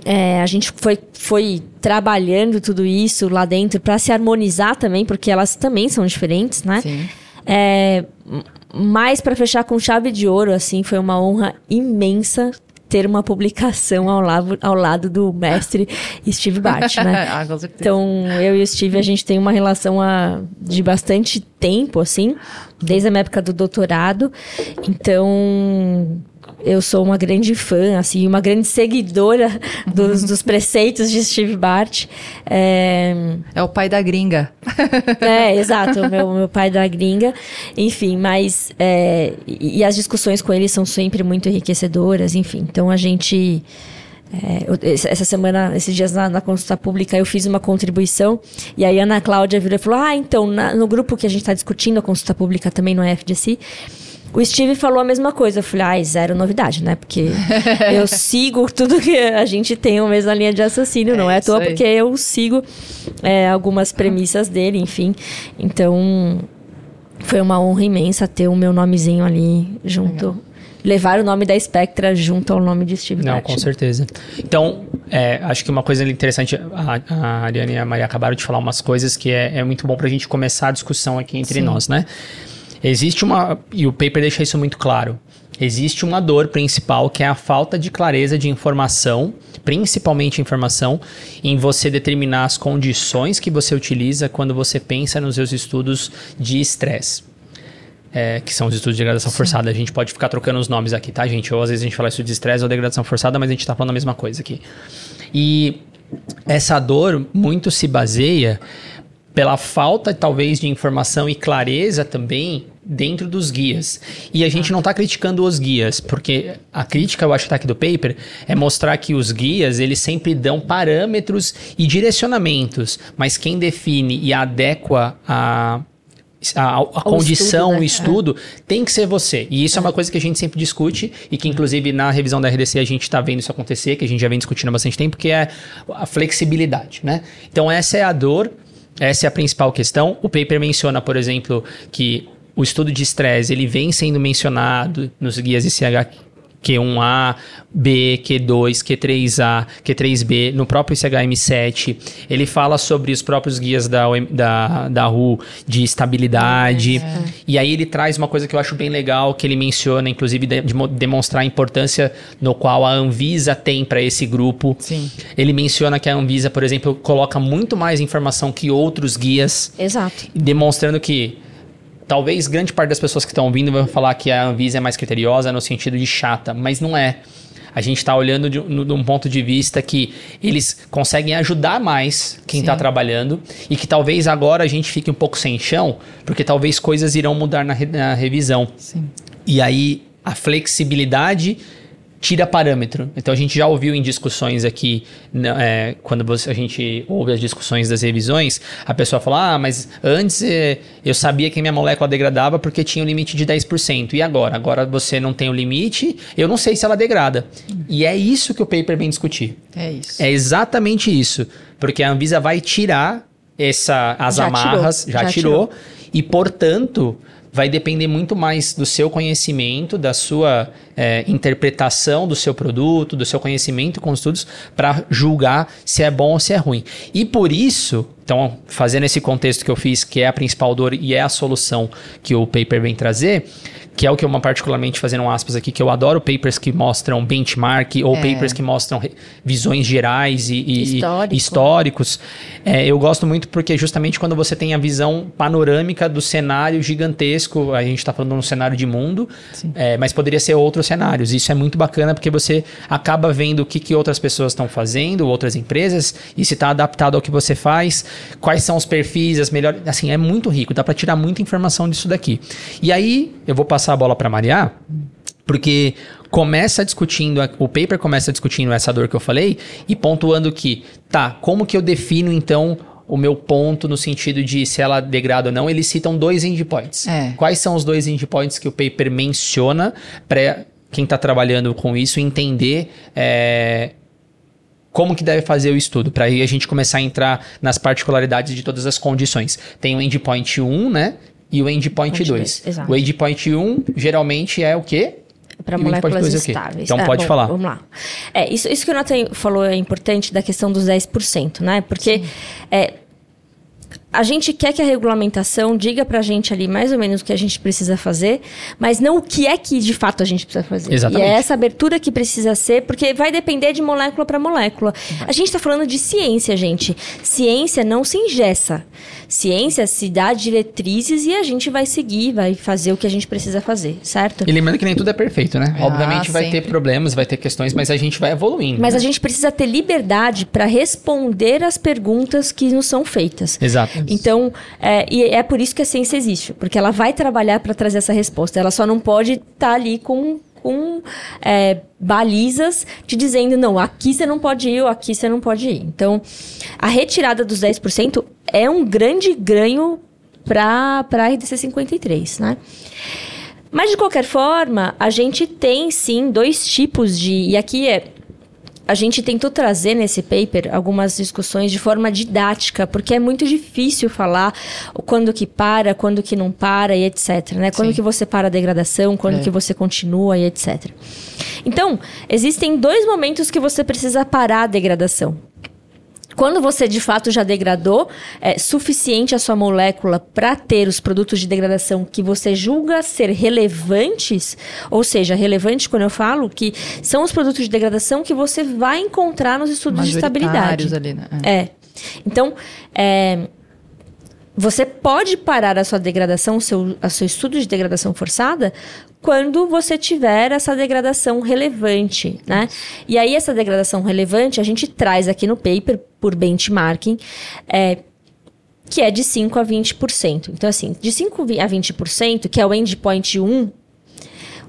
S2: é, a gente foi, foi trabalhando tudo isso lá dentro para se harmonizar também, porque elas também são diferentes, né?
S3: Sim.
S2: É, mas para fechar com chave de ouro, assim, foi uma honra imensa ter uma publicação ao lado, ao lado do mestre Steve Bart, né?
S3: ah, com certeza.
S2: Então, eu e o Steve, a gente tem uma relação ah, de bastante tempo, assim, desde a minha época do doutorado. Então, eu sou uma grande fã, assim, uma grande seguidora dos, dos preceitos de Steve Bart. É,
S3: É o pai da gringa.
S2: é, exato, o meu, meu pai da gringa. Enfim, mas. é, e, as discussões com ele são sempre muito enriquecedoras, enfim. Então a gente. é, eu- essa semana, esses dias na, na consulta pública, eu fiz uma contribuição e aí a Ana Cláudia virou e falou: Ah, então, na- no grupo que a gente está discutindo, a consulta pública também no FGC, o Steve falou a mesma coisa. Eu falei, ai, zero novidade, né? Porque eu sigo tudo que a gente tem a mesma linha de raciocínio, não
S3: É
S2: é à toa,
S3: aí.
S2: porque eu sigo é, algumas premissas dele, enfim. Então, foi uma honra imensa ter o meu nomezinho ali junto. Levar o nome da Spectra junto ao nome de Steve
S1: Não, com certeza. Então, é, acho que uma coisa interessante, a, a Ariane e a Maria acabaram de falar umas coisas que é, é muito bom pra gente começar a discussão aqui entre
S3: Sim.
S1: nós, né? Existe uma, e o paper deixa isso muito claro, existe uma dor principal que é a falta de clareza de informação, principalmente informação, em você determinar as condições que você utiliza quando você pensa nos seus estudos de estresse é, que são os estudos de degradação forçada. A gente pode ficar trocando os nomes aqui, tá, gente? Ou às vezes a gente fala isso de estresse ou degradação forçada, mas a gente tá falando a mesma coisa aqui. E essa dor muito se baseia pela falta, talvez, de informação e clareza também dentro dos guias. E a gente não está criticando os guias, porque a crítica, eu acho que tá aqui do paper, é mostrar que os guias, eles sempre dão parâmetros e direcionamentos, mas quem define e adequa a a, a condição,
S2: estudo, né?
S1: o estudo, tem que ser você. E isso é. uma coisa que a gente sempre discute e que, inclusive, na revisão da RDC a gente está vendo isso acontecer, que a gente já vem discutindo há bastante tempo, que é a flexibilidade, né? Então, essa é a dor, essa é a principal questão. O paper menciona, por exemplo, que o estudo de estresse, ele vem sendo mencionado nos guias ICH Q1A, B, Q2, Q3A, Q3B, no próprio ICHM7. Ele fala sobre os próprios guias da, OM da, da RU de estabilidade. E aí ele traz uma coisa que eu acho bem legal, que ele menciona, inclusive, de, de demonstrar a importância no qual a Anvisa tem para esse grupo.
S3: Sim.
S1: Ele menciona que a Anvisa, por exemplo, coloca muito mais informação que outros guias.
S2: Exato.
S1: Demonstrando que talvez grande parte das pessoas que estão ouvindo vão falar que a Anvisa é mais criteriosa no sentido de chata, mas não é. A gente está olhando de, de, um ponto de vista que eles conseguem ajudar mais quem está trabalhando e que talvez agora a gente fique um pouco sem chão, porque talvez coisas irão mudar na, na revisão.
S3: Sim.
S1: E aí a flexibilidade tira parâmetro. Então a gente já ouviu em discussões aqui, é, quando você, a gente ouve as discussões das revisões, a pessoa fala: Ah, mas antes é, eu sabia que minha molécula degradava porque tinha um limite de 10%. E agora? Agora você não tem o limite, eu não sei se ela degrada. E é isso que o paper vem discutir.
S3: É isso.
S1: É exatamente isso. Porque a Anvisa vai tirar essa, as
S2: Já
S1: amarras,
S2: tirou,
S1: já,
S2: já
S1: tirou,
S2: tirou.
S1: e portanto vai depender muito mais do seu conhecimento, da sua é, interpretação do seu produto, do seu conhecimento com os estudos, para julgar se é bom ou se é ruim. E por isso, então, fazendo esse contexto que eu fiz, que é a principal dor e é a solução que o paper vem trazer, que é o que eu particularmente fazendo aspas aqui, que eu adoro papers que mostram benchmark ou
S3: É.
S1: papers que mostram visões gerais e, e- e
S2: Histórico.
S1: históricos. É, eu gosto muito porque justamente quando você tem a visão panorâmica do cenário gigantesco, a gente está falando de um cenário de mundo, é, mas poderia ser outros cenários. Isso é muito bacana porque você acaba vendo o que, que outras pessoas estão fazendo, outras empresas, e se está adaptado ao que você faz, quais são os perfis, as melhores. Assim, é muito rico, dá para tirar muita informação disso daqui. E aí, eu vou passar a bola para Maria, porque começa discutindo, o paper começa discutindo essa dor que eu falei e pontuando que, tá, como que eu defino então o meu ponto no sentido de se ela degrada ou não? Eles citam dois endpoints.
S3: É.
S1: Quais são os dois endpoints que o paper menciona para quem está trabalhando com isso entender é, como que deve fazer o estudo, para aí a gente começar a entrar nas particularidades de todas as condições. Tem o endpoint 1, né? E o endpoint
S2: Endpoint
S1: 2.
S2: dois, exato.
S1: O endpoint 1 geralmente é o quê?
S2: Para moléculas
S1: é
S2: estáveis.
S1: Então
S2: É,
S1: pode
S2: bom,
S1: falar.
S2: Vamos lá. É, isso, isso que o Nathan falou é importante da questão dos 10%, né? Porque é, a gente quer que a regulamentação diga pra gente ali mais ou menos o que a gente precisa fazer, mas não o que é que de fato a gente precisa fazer.
S1: Exatamente.
S2: E é essa abertura que precisa ser, porque vai depender de molécula para molécula. A gente tá falando de ciência, gente. Ciência não se ingessa. Ciência se dá diretrizes e a gente vai seguir, vai fazer o que a gente precisa fazer, certo?
S1: E lembrando que nem tudo é perfeito, né?
S3: Ah,
S1: Obviamente vai
S3: sempre.
S1: ter problemas, vai ter questões, mas a gente vai evoluindo.
S2: Mas
S1: né?
S2: a gente precisa ter liberdade para responder as perguntas que nos são feitas.
S1: Exato.
S2: Então, é, e é por isso que a ciência existe, porque ela vai trabalhar para trazer essa resposta. Ela só não pode estar ali com, com é, balizas te dizendo, não, aqui você não pode ir ou aqui você não pode ir. Então, a retirada dos 10% é um grande ganho para a RDC 53, né? Mas, de qualquer forma, a gente tem sim dois tipos de. E aqui é. A gente tentou trazer nesse paper algumas discussões de forma didática, porque é muito difícil falar quando que para, quando que não para e etc. Né? Quando
S3: Sim.
S2: que você para a degradação, quando
S3: É.
S2: que você continua e etc. Então, existem dois momentos que você precisa parar a degradação. Quando você de fato já degradou é suficiente a sua molécula para ter os produtos de degradação que você julga ser relevantes, ou seja, relevante quando eu falo que são os produtos de degradação que você vai encontrar nos estudos de estabilidade.
S3: Ali, né? É.
S2: É. Então, é, você pode parar a sua degradação, o seu, a seu estudo de degradação forçada, quando você tiver essa degradação relevante, né? E aí, essa degradação relevante, a gente traz aqui no paper, por benchmarking, é, que é de 5 a 20%. Então, assim, de 5 a 20%, que é o endpoint 1,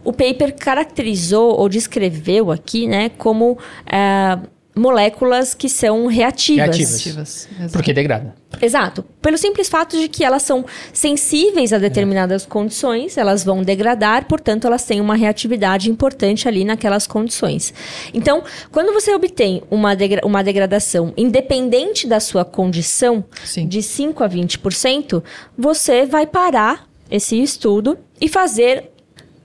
S2: o paper caracterizou ou descreveu aqui, né, como é, moléculas que são reativas.
S1: Reativas. Porque degrada.
S2: Exato. Pelo simples fato de que elas são sensíveis a determinadas condições, elas vão degradar, portanto, elas têm uma reatividade importante ali naquelas condições. Então, quando você obtém uma, degra- uma degradação independente da sua condição,
S3: Sim.
S2: de 5 a 20%, você vai parar esse estudo e fazer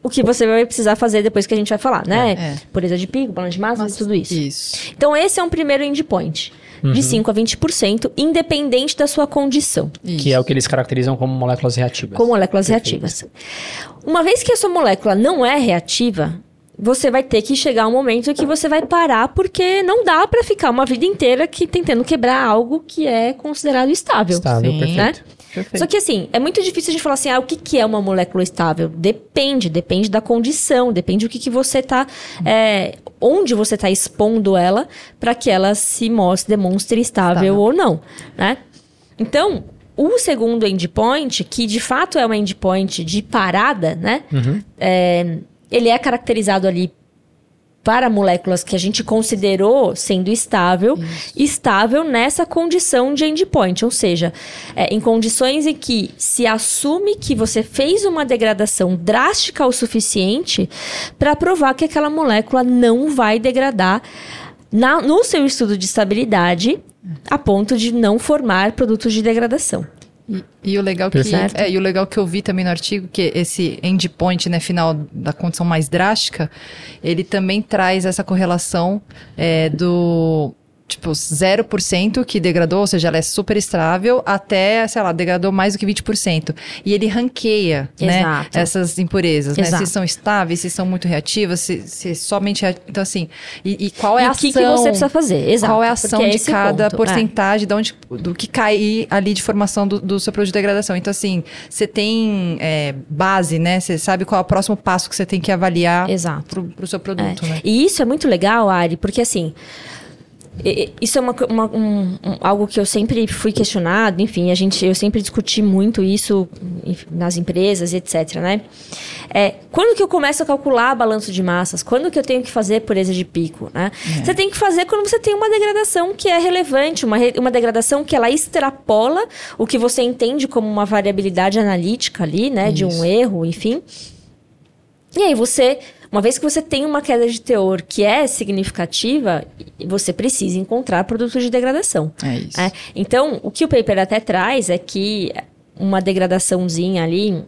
S2: o que você vai precisar fazer depois que a gente vai falar, né?
S3: É.
S2: Pureza de pico, balanço de massa,
S3: Mas-
S2: tudo isso.
S3: Isso.
S2: Então, esse é um primeiro endpoint. De 5 a 20%, independente da sua condição,
S1: Que é o que eles caracterizam como moléculas reativas.
S2: com moléculas
S1: Perfeito.
S2: reativas. Uma vez que a sua molécula não é reativa, você vai ter que chegar um momento que você vai parar, porque não dá pra ficar uma vida inteira que tentando quebrar algo que é considerado estável.
S1: Estável,
S3: Sim.
S1: perfeito.
S2: Né?
S3: Perfeito.
S2: Só que assim, é muito difícil a gente falar assim, ah, o que, que é uma molécula estável? Depende, depende da condição, depende do que, que você tá. é, onde você tá expondo ela para que ela se mostre, demonstre estável
S3: Estável.
S2: ou não, né? Então, o segundo endpoint, que de fato é um endpoint de parada, né? É, ele é caracterizado ali para moléculas que a gente considerou sendo estável, estável nessa condição de endpoint, ou seja, é, em condições em que se assume que você fez uma degradação drástica o suficiente para provar que aquela molécula não vai degradar na- no seu estudo de estabilidade a ponto de não formar produtos de degradação.
S3: E, e o legal que
S2: Perfeito.
S3: é, e o legal que eu vi também no artigo que esse endpoint, né, final da condição mais drástica, ele também traz essa correlação é, do tipo 0% que degradou, ou seja, ela é super estável, até, sei lá, degradou mais do que 20%. E ele ranqueia, né,
S2: Exato.
S3: essas impurezas, né?
S2: Exato.
S3: Se são estáveis, se são muito reativas, se, se somente então assim, e, e qual é
S2: e
S3: a
S2: o que,
S3: ação
S2: que você precisa fazer? Exato.
S3: qual é a ação
S2: é
S3: de cada
S2: ponto, é.
S3: porcentagem, de onde, do que cai ali de formação do, do seu produto de degradação. Então, assim, você tem é, base, né? Você sabe qual é o próximo passo que você tem que avaliar
S2: Exato.
S3: pro, pro seu produto,
S2: É.
S3: né?
S2: E isso é muito legal, Ari, porque assim. Isso é uma uma- um- algo que eu sempre fui questionado, enfim, a gente, eu sempre discuti muito isso nas empresas, etc, né? É, quando que eu começo a calcular balanço de massas? Quando que eu tenho que fazer pureza de pico, né? Você tem que fazer quando você tem uma degradação que é relevante, uma, uma degradação que ela extrapola o que você entende como uma variabilidade analítica ali, né? De um
S3: Isso.
S2: erro, enfim. E aí você, uma vez que você tem uma queda de teor que é significativa, você precisa encontrar produtos de degradação.
S3: É isso.
S2: É, Então, o que o paper até traz é que uma degradaçãozinha ali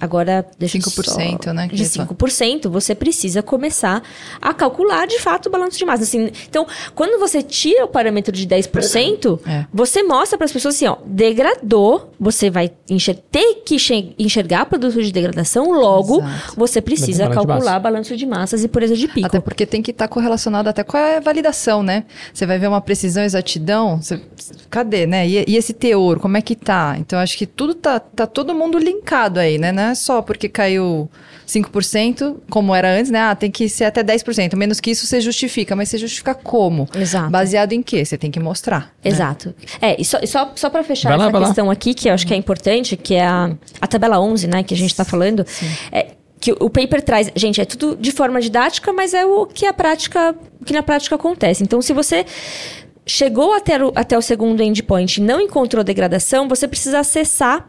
S2: Agora, deixa eu
S3: 5%,
S2: só...
S3: né,
S2: De
S3: eles falam.
S2: 5%, você precisa começar a calcular de fato o balanço de massa. Assim, então, quando você tira o parâmetro de 10%,
S3: É.
S2: você mostra para as pessoas assim, ó, degradou, você vai enxer- ter que enxer- enxergar produto de degradação, logo
S3: Exato.
S2: você precisa
S1: Balanço de
S2: calcular
S1: massa.
S2: balanço de massas e pureza de pico.
S3: Até porque tem que estar correlacionado até com a validação, né? Você vai ver uma precisão, exatidão, você- cadê, né? E, e esse teor, como é que tá? Então, acho que tudo tá, tá todo mundo linkado aí, né? Não é só porque caiu 5%, como era antes, né? Ah, tem que ser até 10%. Menos que isso você justifica, mas você justifica como?
S2: Exato.
S3: Baseado em quê? Você tem que mostrar. né?
S2: Exato. É, e só, só, só para fechar
S1: lá,
S2: essa
S1: vai lá.
S2: questão aqui, que eu acho que é importante, que é a, a tabela 11, né, que a gente está falando, é que o paper traz, gente, é tudo de forma didática, mas é o que a prática, o que na prática acontece. Então, se você chegou até o, até o segundo endpoint e não encontrou degradação, você precisa acessar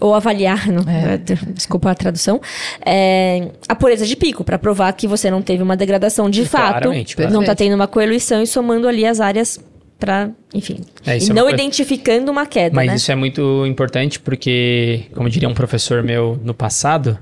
S2: ou avaliar, não,
S3: É.
S2: desculpa a tradução, é, a pureza de pico, para provar que você não teve uma degradação de fato,
S1: Claramente,
S2: não está tendo uma coeluição e somando ali as áreas para, enfim,
S1: É,
S2: e
S1: é uma
S2: não
S1: coisa-
S2: identificando uma queda,
S1: Mas
S2: né?
S1: isso é muito importante porque, como diria um professor meu no passado,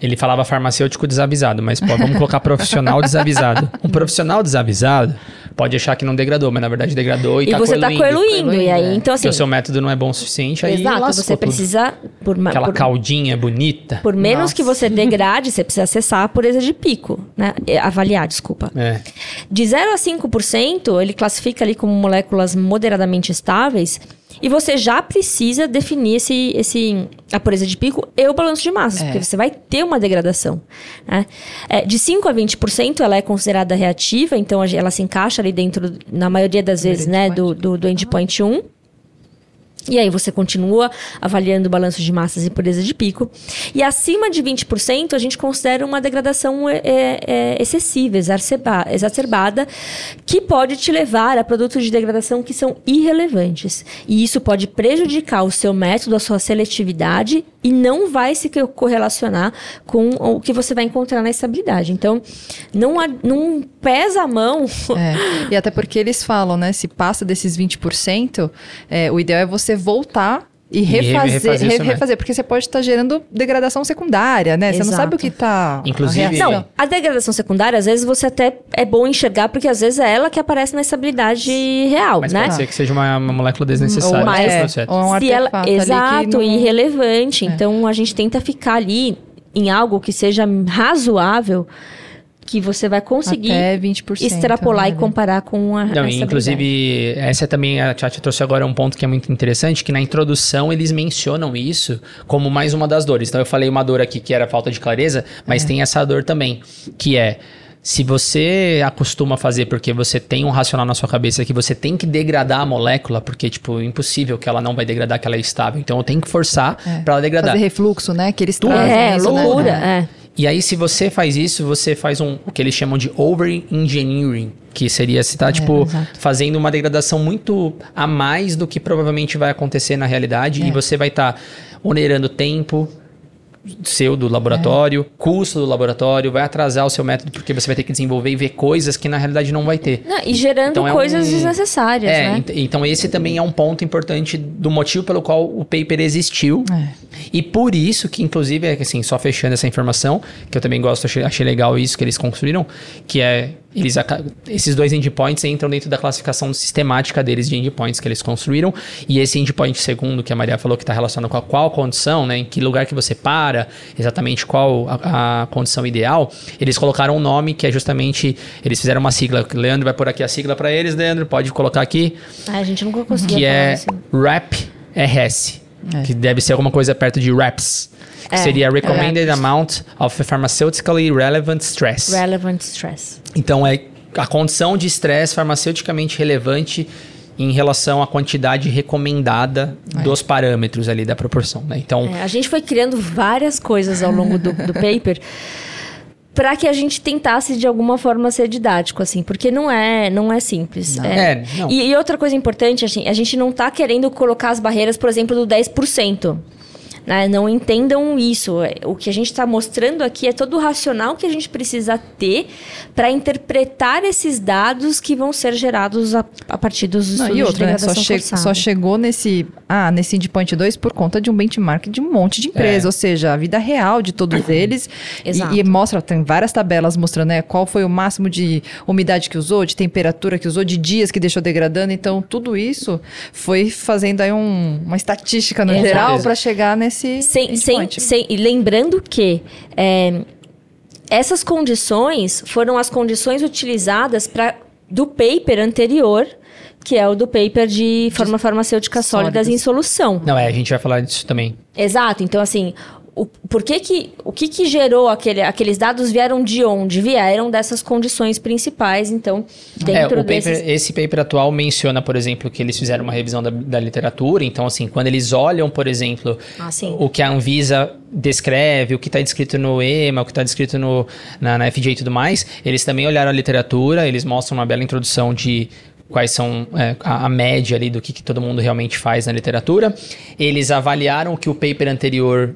S1: ele falava farmacêutico desavisado, mas pô, vamos colocar profissional desavisado. Um profissional desavisado pode achar que não degradou, mas na verdade degradou e,
S2: E
S1: tá
S2: você está
S1: coeluindo.
S2: coeluindo, e aí,
S3: é.
S2: então assim,
S1: Porque o seu método não é bom o suficiente, aí
S2: exato, você
S1: tudo.
S2: precisa por,
S1: Aquela
S2: por,
S1: caldinha bonita.
S2: por menos
S3: Nossa.
S2: que você degrade, você precisa acessar a pureza de pico, né? É, Avaliar, desculpa.
S1: É.
S2: De 0 a 5%, ele classifica ali como moléculas moderadamente estáveis. E você já precisa definir esse, esse, a pureza de pico e o balanço de massas,
S3: É.
S2: porque você vai ter uma degradação. né? É, de 5 a 20%, ela é considerada reativa, então ela se encaixa ali dentro, na maioria das vezes, né, do, do, do endpoint 1. E aí você continua avaliando o balanço de massas e pureza de pico. E acima de 20%, a gente considera uma degradação é, é, é, excessiva, exacerba- exacerbada, que pode te levar a produtos de degradação que são irrelevantes. E isso pode prejudicar o seu método, a sua seletividade, e não vai se co- correlacionar com o que você vai encontrar na estabilidade. Então, não, não pesa a mão.
S3: É, E até porque eles falam, né? Se passa desses 20%, é, o ideal é você voltar e
S1: re-
S3: refazer,
S1: refazer
S3: re-
S1: isso mesmo.
S3: refazer, porque você pode estar gerando degradação secundária, né? Você não
S2: Exato.
S3: sabe o que tá. a
S1: Inclusive-
S3: reação.
S2: Não, a degradação secundária, às vezes você até é bom enxergar, porque às vezes é ela que aparece na estabilidade real,
S1: Mas
S2: né?
S1: pode ser que seja uma, uma molécula desnecessária.
S3: Ou, é,
S1: processo.
S3: ou um
S2: Se ela, exato,
S3: não- É.
S2: irrelevante. Então a gente tenta ficar ali em algo que seja razoável, que você vai conseguir
S3: Até 20%.
S2: extrapolar
S3: né?
S2: e comparar com a, a
S1: Não, e inclusive, essa também, a Tati trouxe agora um ponto que é muito interessante, que na introdução eles mencionam isso como mais uma das dores. Então eu falei uma dor aqui que era falta de clareza, mas
S2: É.
S1: tem essa dor também, que é se você acostuma fazer porque você tem um racional na sua cabeça que você tem que degradar a molécula, porque, tipo, impossível que ela não vai degradar, que ela é estável. Então eu tenho que forçar
S3: É.
S1: pra ela degradar.
S3: Fazer refluxo, né? Que eles
S1: Tudo.
S3: trazem
S2: É,
S3: isso, né?
S2: loucura, é.
S1: E aí, se você faz isso, você faz um, o que eles chamam de over-engineering, que seria você tá, tipo,
S3: exato.
S1: fazendo uma degradação muito a mais do que provavelmente vai acontecer na realidade,
S3: É.
S1: e você vai estar onerando tempo seu do laboratório, custo do laboratório, vai atrasar o seu método, porque você vai ter que desenvolver e ver coisas que na realidade não vai ter.
S2: Não, e gerando
S1: Então é
S2: coisas
S1: um-
S2: desnecessárias,
S1: É,
S2: né?
S1: ent- então esse também é um ponto importante do motivo pelo qual o paper existiu.
S3: É.
S1: E por isso que, inclusive, é que, assim, só fechando essa informação, que eu também gosto, achei, achei legal isso que eles construíram, que é, eles, esses dois endpoints entram dentro da classificação sistemática deles de endpoints que eles construíram, e esse endpoint segundo, que a Maria falou que está relacionado com a qual condição, né, em que lugar que você para, exatamente qual a, a condição ideal, eles colocaram um nome que é justamente, eles fizeram uma sigla, Leandro vai pôr aqui a sigla para eles, Leandro, pode colocar aqui,
S2: Ai, a gente nunca conseguia
S1: que é
S2: isso.
S1: RAP-RS,
S3: É.
S1: que deve ser alguma coisa perto de RAPS, que
S2: É,
S1: seria Recommended
S2: RAPS.
S1: Amount of Pharmaceutically Relevant Stress.
S2: Relevant stress.
S1: Então, é a condição de estresse farmaceuticamente relevante em relação à quantidade recomendada dos parâmetros ali da proporção, né? Então,
S2: É, a gente foi criando várias coisas ao longo do, do paper para que a gente tentasse de alguma forma ser didático, assim, porque não é, não é simples.
S1: É, não.
S2: E, e outra coisa importante, assim, a gente não tá querendo colocar as barreiras, por exemplo, do 10%. Né? Não entendam isso. O que a gente está mostrando aqui é todo o racional que a gente precisa ter para interpretar esses dados que vão ser gerados a, a partir dos estudos
S3: Não, e outra, né? Só, che só chegou nesse, ah, nesse endpoint 2 por conta de um benchmark de um monte de empresas,
S1: É.
S3: ou seja, a vida real de todos eles.
S2: Exato.
S3: E, e mostra, tem várias tabelas mostrando né, qual foi o máximo de umidade que usou, de temperatura que usou, de dias que deixou degradando. Então, tudo isso foi fazendo aí um- uma estatística no
S2: Exato.
S3: geral para chegar nesse
S2: Sem, sem,
S3: endpoint.
S2: sem- e lembrando que é, essas condições foram as condições utilizadas para do paper anterior, que é o do paper de forma farmacêutica sólidas
S3: sólidas.
S2: em solução.
S1: Não, é, a gente vai falar disso também.
S2: Exato. Então, assim, o, por que que, o que que gerou aquele, aqueles dados vieram de onde? Vieram dessas condições principais, então,
S1: É,
S2: dentro
S1: paper,
S2: desses...
S1: esse paper atual menciona, por exemplo, que eles fizeram uma revisão da, da literatura. Então, assim, quando eles olham, por exemplo,
S2: Ah,
S1: o que a Anvisa descreve, o que está descrito no EMA, o que está descrito no, na, na FDA e tudo mais, eles também olharam a literatura, eles mostram uma bela introdução de quais são é, a, a média ali do que, que todo mundo realmente faz na literatura. Eles avaliaram o que o paper anterior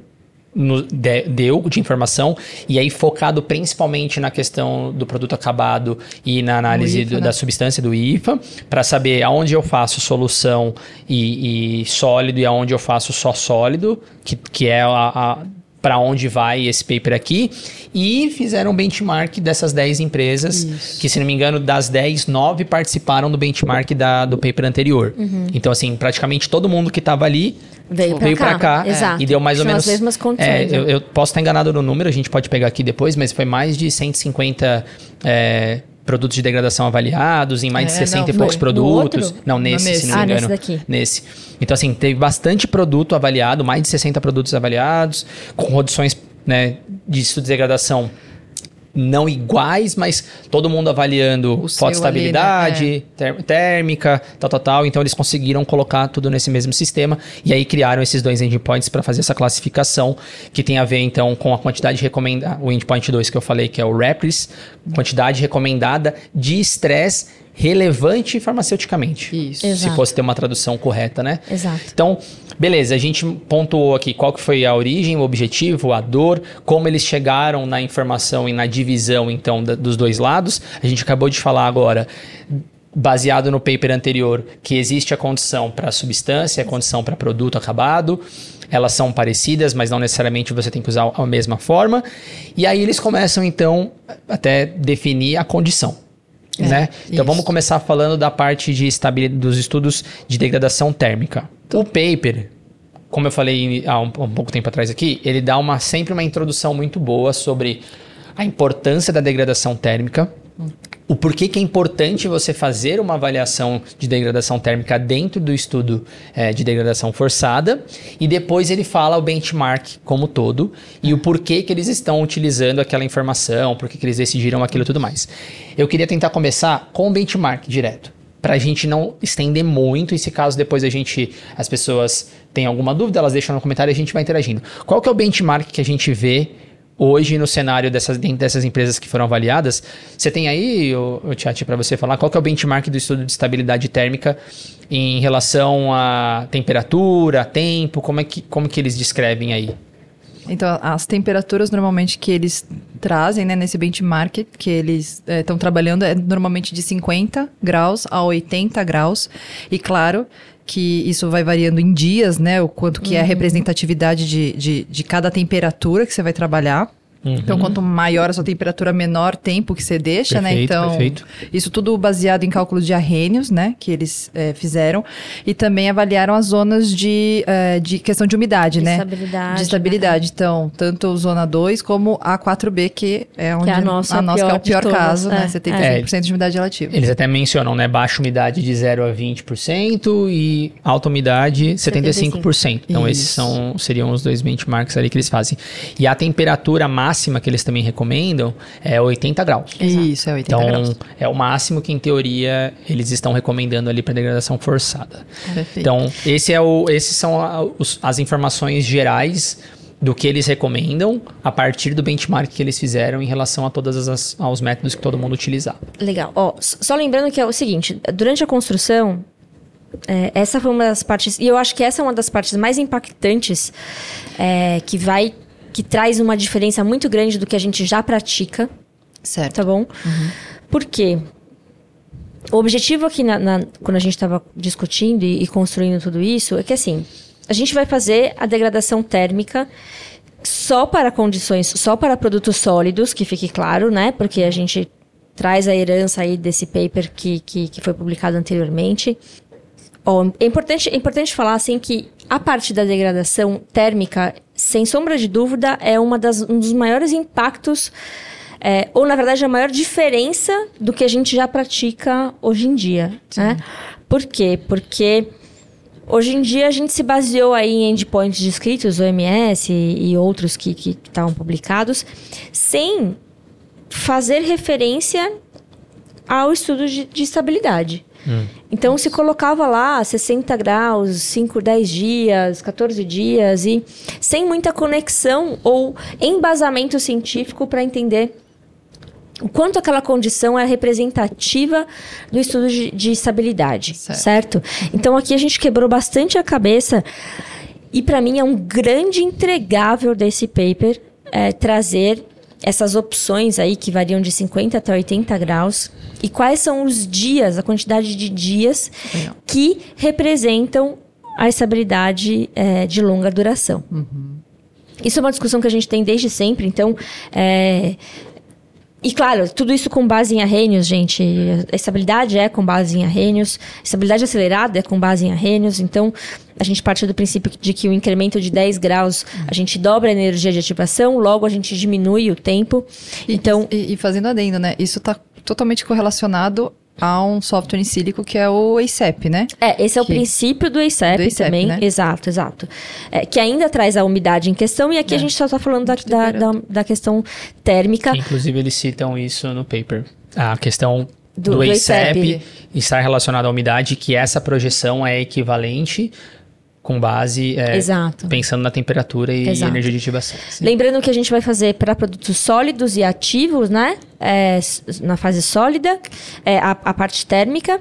S1: no- de- deu de informação e aí focado principalmente na questão do produto acabado e na análise
S3: IFA,
S1: do-
S3: né?
S1: da substância do IFA para saber aonde eu faço solução e, e sólido e aonde eu faço só sólido que, que é a, para onde vai esse paper aqui. E fizeram um benchmark dessas 10 empresas que se não me engano das 10, 9 participaram do benchmark da, do paper anterior. Então assim praticamente todo mundo que estava ali
S2: Veio pra
S1: veio
S2: cá,
S1: pra cá
S2: exato.
S1: e deu mais ou menos.
S2: as mesmas condições,
S1: É,
S2: né?
S1: eu, eu posso estar enganado no número, a gente pode pegar aqui depois, mas foi mais de 150 é, produtos de degradação avaliados, em mais de
S3: É,
S1: 60 e
S3: não,
S1: poucos
S2: no- no
S1: produtos.
S2: outro?
S1: não, nesse,
S3: Não,
S1: se não
S2: nesse.
S1: me
S2: Ah,
S1: engano.
S2: nesse daqui.
S1: Nesse. Então, assim, teve bastante produto avaliado, mais de 60 produtos avaliados, com condições né, de de degradação não iguais, mas todo mundo avaliando
S3: O ali, né?
S1: ter- térmica, tal, tal, tal. Então eles conseguiram colocar tudo nesse mesmo sistema e aí criaram esses dois endpoints para fazer essa classificação que tem a ver então com a quantidade recomendada, o endpoint 2 que eu falei que é o REPRIS, quantidade recomendada de estresse relevante farmaceuticamente.
S3: Isso.
S1: Se
S2: Exato.
S1: fosse ter uma tradução correta, né?
S2: Exato.
S1: Então, beleza, a gente pontuou aqui qual que foi a origem, o objetivo, a dor, como eles chegaram na informação e na divisão, então, da- dos dois lados. A gente acabou de falar agora, baseado no paper anterior, que existe a condição para substância, a condição para produto acabado. Elas são parecidas, mas não necessariamente você tem que usar a mesma forma. E aí eles começam, então, até definir a condição.
S3: É,
S1: né? Então
S3: isso.
S1: vamos começar falando da parte de estabilidade dos estudos de degradação térmica. O paper, como eu falei há um, um pouco tempo atrás aqui, ele dá uma, sempre uma introdução muito boa sobre a importância da degradação térmica, o porquê que é importante você fazer uma avaliação de degradação térmica dentro do estudo eh, de degradação forçada e depois ele fala o benchmark como todo e o porquê que eles estão utilizando aquela informação, por que que eles decidiram aquilo e tudo mais. Eu queria tentar começar com o benchmark direto para a gente não estender muito e se caso depois a gente as pessoas têm alguma dúvida elas deixam no comentário e a gente vai interagindo. Qual que é o benchmark que a gente vê hoje no cenário dessas, dessas empresas que foram avaliadas, você tem aí, o, o para você falar, qual que é o benchmark do estudo de estabilidade térmica em relação a temperatura, tempo, como é que, como que eles descrevem aí?
S3: Então, as temperaturas normalmente que eles trazem né, nesse benchmark, que eles estão trabalhando, é normalmente de 50 graus a 80 graus. E claro que isso vai variando em dias, né? O quanto que é a representatividade de, de, de cada temperatura que você vai trabalhar. Então, quanto maior a sua temperatura, menor tempo que você deixa, né?
S1: Perfeito,
S3: Então,
S1: perfeito.
S3: isso tudo baseado em cálculos de arrênios, né? Que eles eh, fizeram. E também avaliaram as zonas de, eh, de questão de umidade,
S2: De
S3: né?
S2: estabilidade,
S3: De estabilidade. Então, tanto zona 2 como a 4B, que é onde
S2: é a nossa
S3: que é
S2: pior
S3: o pior
S2: todas,
S3: caso,
S2: é,
S3: né? 75% de umidade relativa.
S1: Eles até mencionam, né, baixa umidade de 0 a 20% e alta umidade 75%. Então esses
S3: Isso.
S1: são seriam os dois benchmarks ali que eles fazem. E a temperatura máxima que eles também recomendam é 80 graus.
S3: Isso, é 80
S1: Então,
S3: graus.
S1: é o máximo que, em teoria, eles estão recomendando ali para degradação forçada.
S3: Perfeito.
S1: Então, esse é o, esses são a- os- as informações gerais do que eles recomendam a partir do benchmark que eles fizeram em relação a todos as, aos métodos que todo mundo utilizava.
S2: Legal. Ó, só lembrando que é o seguinte, durante a construção, é, essa foi uma das partes, e eu acho que essa é uma das partes mais impactantes é, que vai, que traz uma diferença muito grande do que a gente já pratica,
S3: Certo.
S2: tá bom? Por quê? O objetivo aqui, na, na- quando a gente estava discutindo e, e construindo tudo isso, é que assim, a gente vai fazer a degradação térmica só para condições, só para produtos sólidos, que fique claro, né? Porque a gente traz a herança aí desse paper que, que, que foi publicado anteriormente. Ó, é, importante, é importante falar assim que a parte da degradação térmica, sem sombra de dúvida, é uma das, um dos maiores impactos, é, ou na verdade a maior diferença do que a gente já pratica hoje em dia. Né? Por quê? Porque Hoje em dia a gente se baseou aí em endpoints descritos, OMS e, e outros que que estavam publicados, sem fazer referência ao estudo de, de estabilidade. Então se colocava lá 60 graus, 5, 10 dias, 14 dias e sem muita conexão ou embasamento científico para entender o quanto aquela condição é representativa do estudo de, de estabilidade,
S3: Certo.
S2: certo. Então aqui a gente quebrou bastante a cabeça e para mim é um grande entregável desse paper é, trazer essas opções aí que variam de 50 até 80 graus e quais são os dias, a quantidade de dias
S3: Legal.
S2: que representam a estabilidade é, de longa duração. Isso é uma discussão que a gente tem desde sempre, então é, e claro, tudo isso com base em arrhenios, gente. A estabilidade é com base em arrhenios. A estabilidade acelerada é com base em arrhenios. Então, a gente parte do princípio de que o incremento de 10 graus, a gente dobra a energia de ativação, logo a gente diminui o tempo.
S3: E-
S2: Então,
S3: E, e fazendo adendo, né? Isso está totalmente correlacionado a um software em sílico que é o ACEP, né?
S2: é, esse é o
S3: Que-
S2: princípio do ACEP,
S3: do ACEP,
S2: também.
S3: né?
S2: Exato, exato. É, que ainda traz a umidade em questão, e aqui a
S3: É.
S2: gente só está falando da, da, da, da questão térmica.
S1: Inclusive, eles citam isso no paper. A questão
S2: Do-
S1: do,
S2: do
S1: ACEP
S2: ACEP.
S1: estar relacionada à umidade, que essa projeção é equivalente com base é, pensando na temperatura e
S2: Exato.
S1: energia de ativação.
S2: Lembrando que a gente vai fazer para produtos sólidos e ativos, né? É, na fase sólida, é, a, a parte térmica.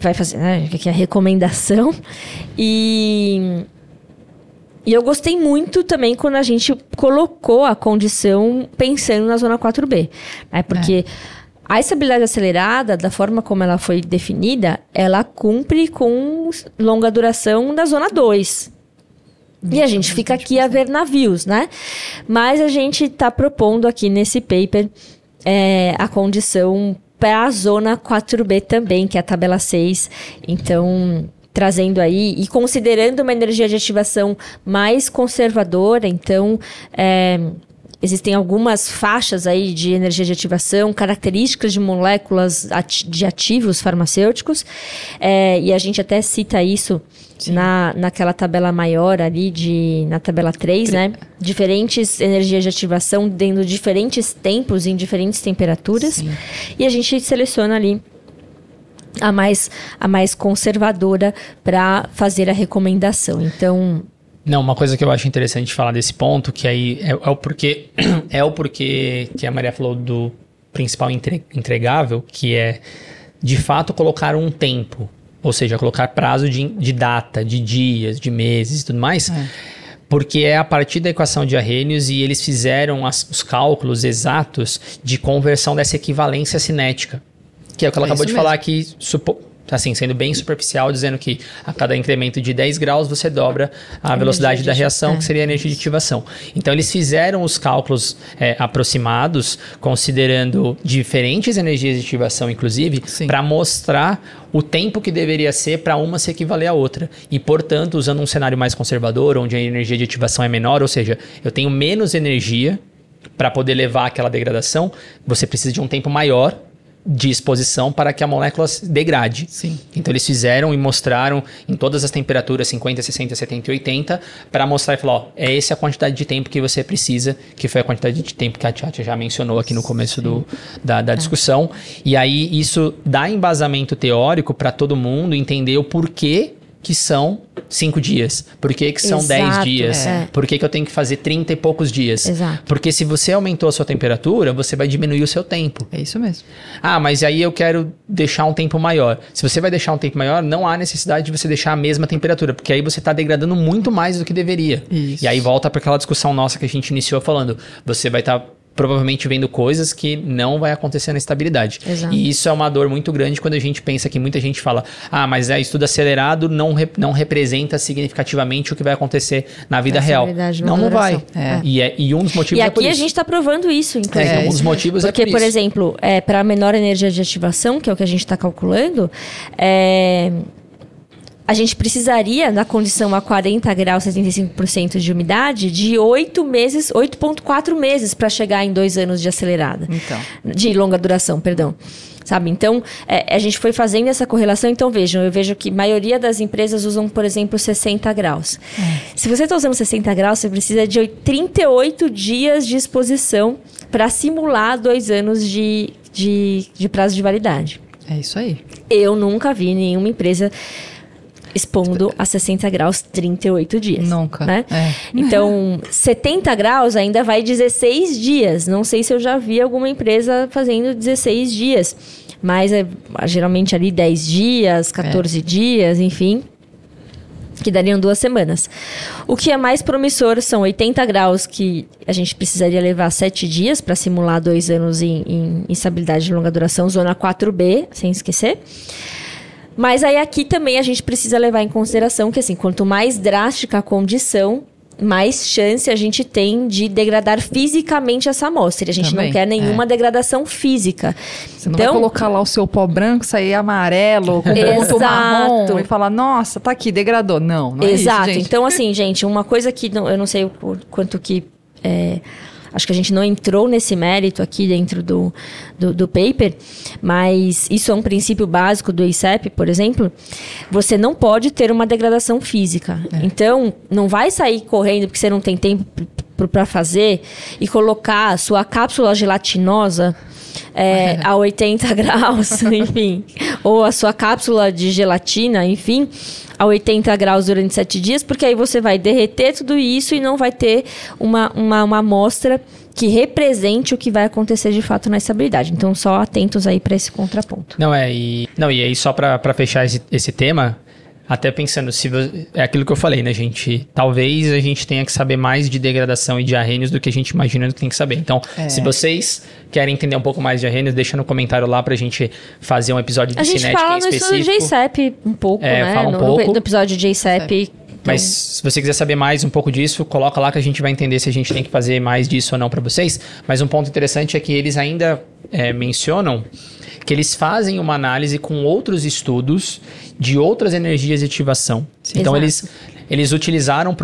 S2: Vai fazer, né? Que é a recomendação. E. E eu gostei muito também quando a gente colocou a condição pensando na zona 4B. Né? Porque a estabilidade acelerada, da forma como ela foi definida, ela cumpre com longa duração da zona 2. E a gente fica aqui a ver navios, né? Mas a gente está propondo aqui nesse paper é, a condição para a zona 4B também, que é a tabela 6. Então, trazendo aí e considerando uma energia de ativação mais conservadora, então. é, Existem algumas faixas aí de energia de ativação, características de moléculas ati- de ativos farmacêuticos, é, e a gente até cita isso na, naquela tabela maior ali, de, na tabela 3, né? Diferentes energias de ativação dentro de diferentes tempos, em diferentes temperaturas,
S3: Sim.
S2: e a gente seleciona ali a mais, a mais conservadora para fazer a recomendação. Então,
S1: Não, uma coisa que eu acho interessante falar desse ponto, que aí é, é o porquê é o porquê que a Maria falou do principal entre- entregável, que é de fato colocar um tempo, ou seja, colocar prazo de, de data, de dias, de meses e tudo mais. Porque é a partir da equação de Arrhenius e eles fizeram as- os cálculos exatos de conversão dessa equivalência cinética. Que é o que ela
S3: É
S1: acabou de falar aqui, supo- assim, sendo bem superficial, dizendo que a cada incremento de 10 graus você dobra a velocidade
S2: de
S1: da reação,
S2: é.
S1: que seria a energia de ativação. Então, eles fizeram os cálculos é, aproximados, considerando diferentes energias de ativação, inclusive, para mostrar o tempo que deveria ser para uma se equivaler à outra. E, portanto, usando um cenário mais conservador, onde a energia de ativação é menor, ou seja, eu tenho menos energia para poder levar aquela degradação, você precisa de um tempo maior de exposição para que a molécula se degrade.
S3: Sim.
S1: Então eles fizeram e mostraram em todas as temperaturas 50, 60, 70 e 80 para mostrar e falar, ó, é essa a quantidade de tempo que você precisa, que foi a quantidade de tempo que a Tchatcha já mencionou aqui no começo do, da, da discussão. E aí isso dá embasamento teórico para todo mundo entender o porquê que são cinco dias? Por que, que são
S2: Exato,
S1: 10 dias?
S2: é.
S1: Por que, que eu tenho que fazer 30 e poucos dias?
S2: Exato.
S1: Porque se você aumentou a sua temperatura, você vai diminuir o seu tempo.
S3: É isso mesmo.
S1: Ah, mas aí eu quero deixar um tempo maior. Se você vai deixar um tempo maior, não há necessidade de você deixar a mesma temperatura, porque aí você está degradando muito mais do que deveria.
S3: Isso.
S1: E aí volta para aquela discussão nossa que a gente iniciou falando. Você vai estar provavelmente vendo coisas que não vai acontecer na estabilidade.
S2: Exato.
S1: E isso é uma dor muito grande quando a gente pensa que muita gente fala: "Ah, mas é estudo acelerado não, re- não representa significativamente o que vai acontecer na vida
S2: Na
S1: real". Não, não vai.
S2: duração.
S3: É.
S1: E, é, e um dos motivos
S2: E
S1: é
S2: aqui a gente está provando isso,
S1: É, então, um dos motivos
S2: Porque,
S1: é por,
S2: por, exemplo, é, para menor energia de ativação, que é o que a gente está calculando, é, a gente precisaria, na condição a 40 graus, 75% de umidade, de 8 meses, 8,4 meses para chegar em dois anos de acelerada.
S3: Então.
S2: De longa duração, perdão. Sabe? Então, é, a gente foi fazendo essa correlação. Então, vejam, eu vejo que a maioria das empresas usam, por exemplo, 60 graus. Se você está usando 60 graus, você precisa de oit- 38 dias de exposição para simular dois anos de, de, de prazo de validade.
S3: É isso aí.
S2: Eu nunca vi nenhuma empresa expondo a 60 graus 38 dias.
S3: Nunca.
S2: Né?
S3: É.
S2: Então, 70 graus ainda vai 16 dias. Não sei se eu já vi alguma empresa fazendo 16 dias. Mas é geralmente ali 10 dias, 14 dias, enfim. Que dariam duas semanas. O que é mais promissor são 80 graus, que a gente precisaria levar 7 dias para simular dois anos em, em instabilidade de longa duração, zona 4B, sem esquecer. Mas aí aqui também a gente precisa levar em consideração que assim, quanto mais drástica a condição, mais chance a gente tem de degradar fisicamente essa amostra. E a gente
S3: Também,
S2: não quer nenhuma
S3: é.
S2: degradação física.
S3: Você não
S2: então,
S3: vai colocar lá o seu pó branco, sair amarelo, com ponto marrom
S2: Exato.
S3: e falar, nossa, tá aqui, degradou. Não, não
S2: Exato.
S3: é isso, gente.
S2: Então, assim, gente, uma coisa que não- eu não sei o qu- quanto que. é, acho que a gente não entrou nesse mérito aqui dentro do, do, do paper, mas isso é um princípio básico do ICEP, por exemplo. Você não pode ter uma degradação física. Então, não vai sair correndo porque você não tem tempo para fazer e colocar a sua cápsula gelatinosa é, a 80 graus, enfim, ou a sua cápsula de gelatina, enfim, a 80 graus durante 7 dias, porque aí você vai derreter tudo isso e não vai ter uma, uma, uma amostra que represente o que vai acontecer de fato na estabilidade. Então, só atentos aí para esse contraponto.
S1: Não, é, e, não, e aí só pra fechar esse, esse tema, até pensando, se é aquilo que eu falei, né, gente? Talvez a gente tenha que saber mais de degradação e de arrênios do que a gente imagina que tem que saber. Então,
S3: É.
S1: se vocês querem entender um pouco mais de arrênios, deixa no comentário lá pra gente fazer um episódio de
S2: A gente
S1: cinética
S2: fala
S1: em
S2: no
S1: específico.
S2: JCEP um pouco,
S1: É,
S2: né?
S1: fala um
S2: no,
S1: pouco.
S2: no episódio de JCEP.
S1: Mas se você quiser saber mais um pouco disso, coloca lá que a gente vai entender se a gente tem que fazer mais disso ou não para vocês. Mas um ponto interessante é que eles ainda é, mencionam que eles fazem uma análise com outros estudos de outras energias de ativação. Então
S2: Exato.
S1: eles, eles utilizaram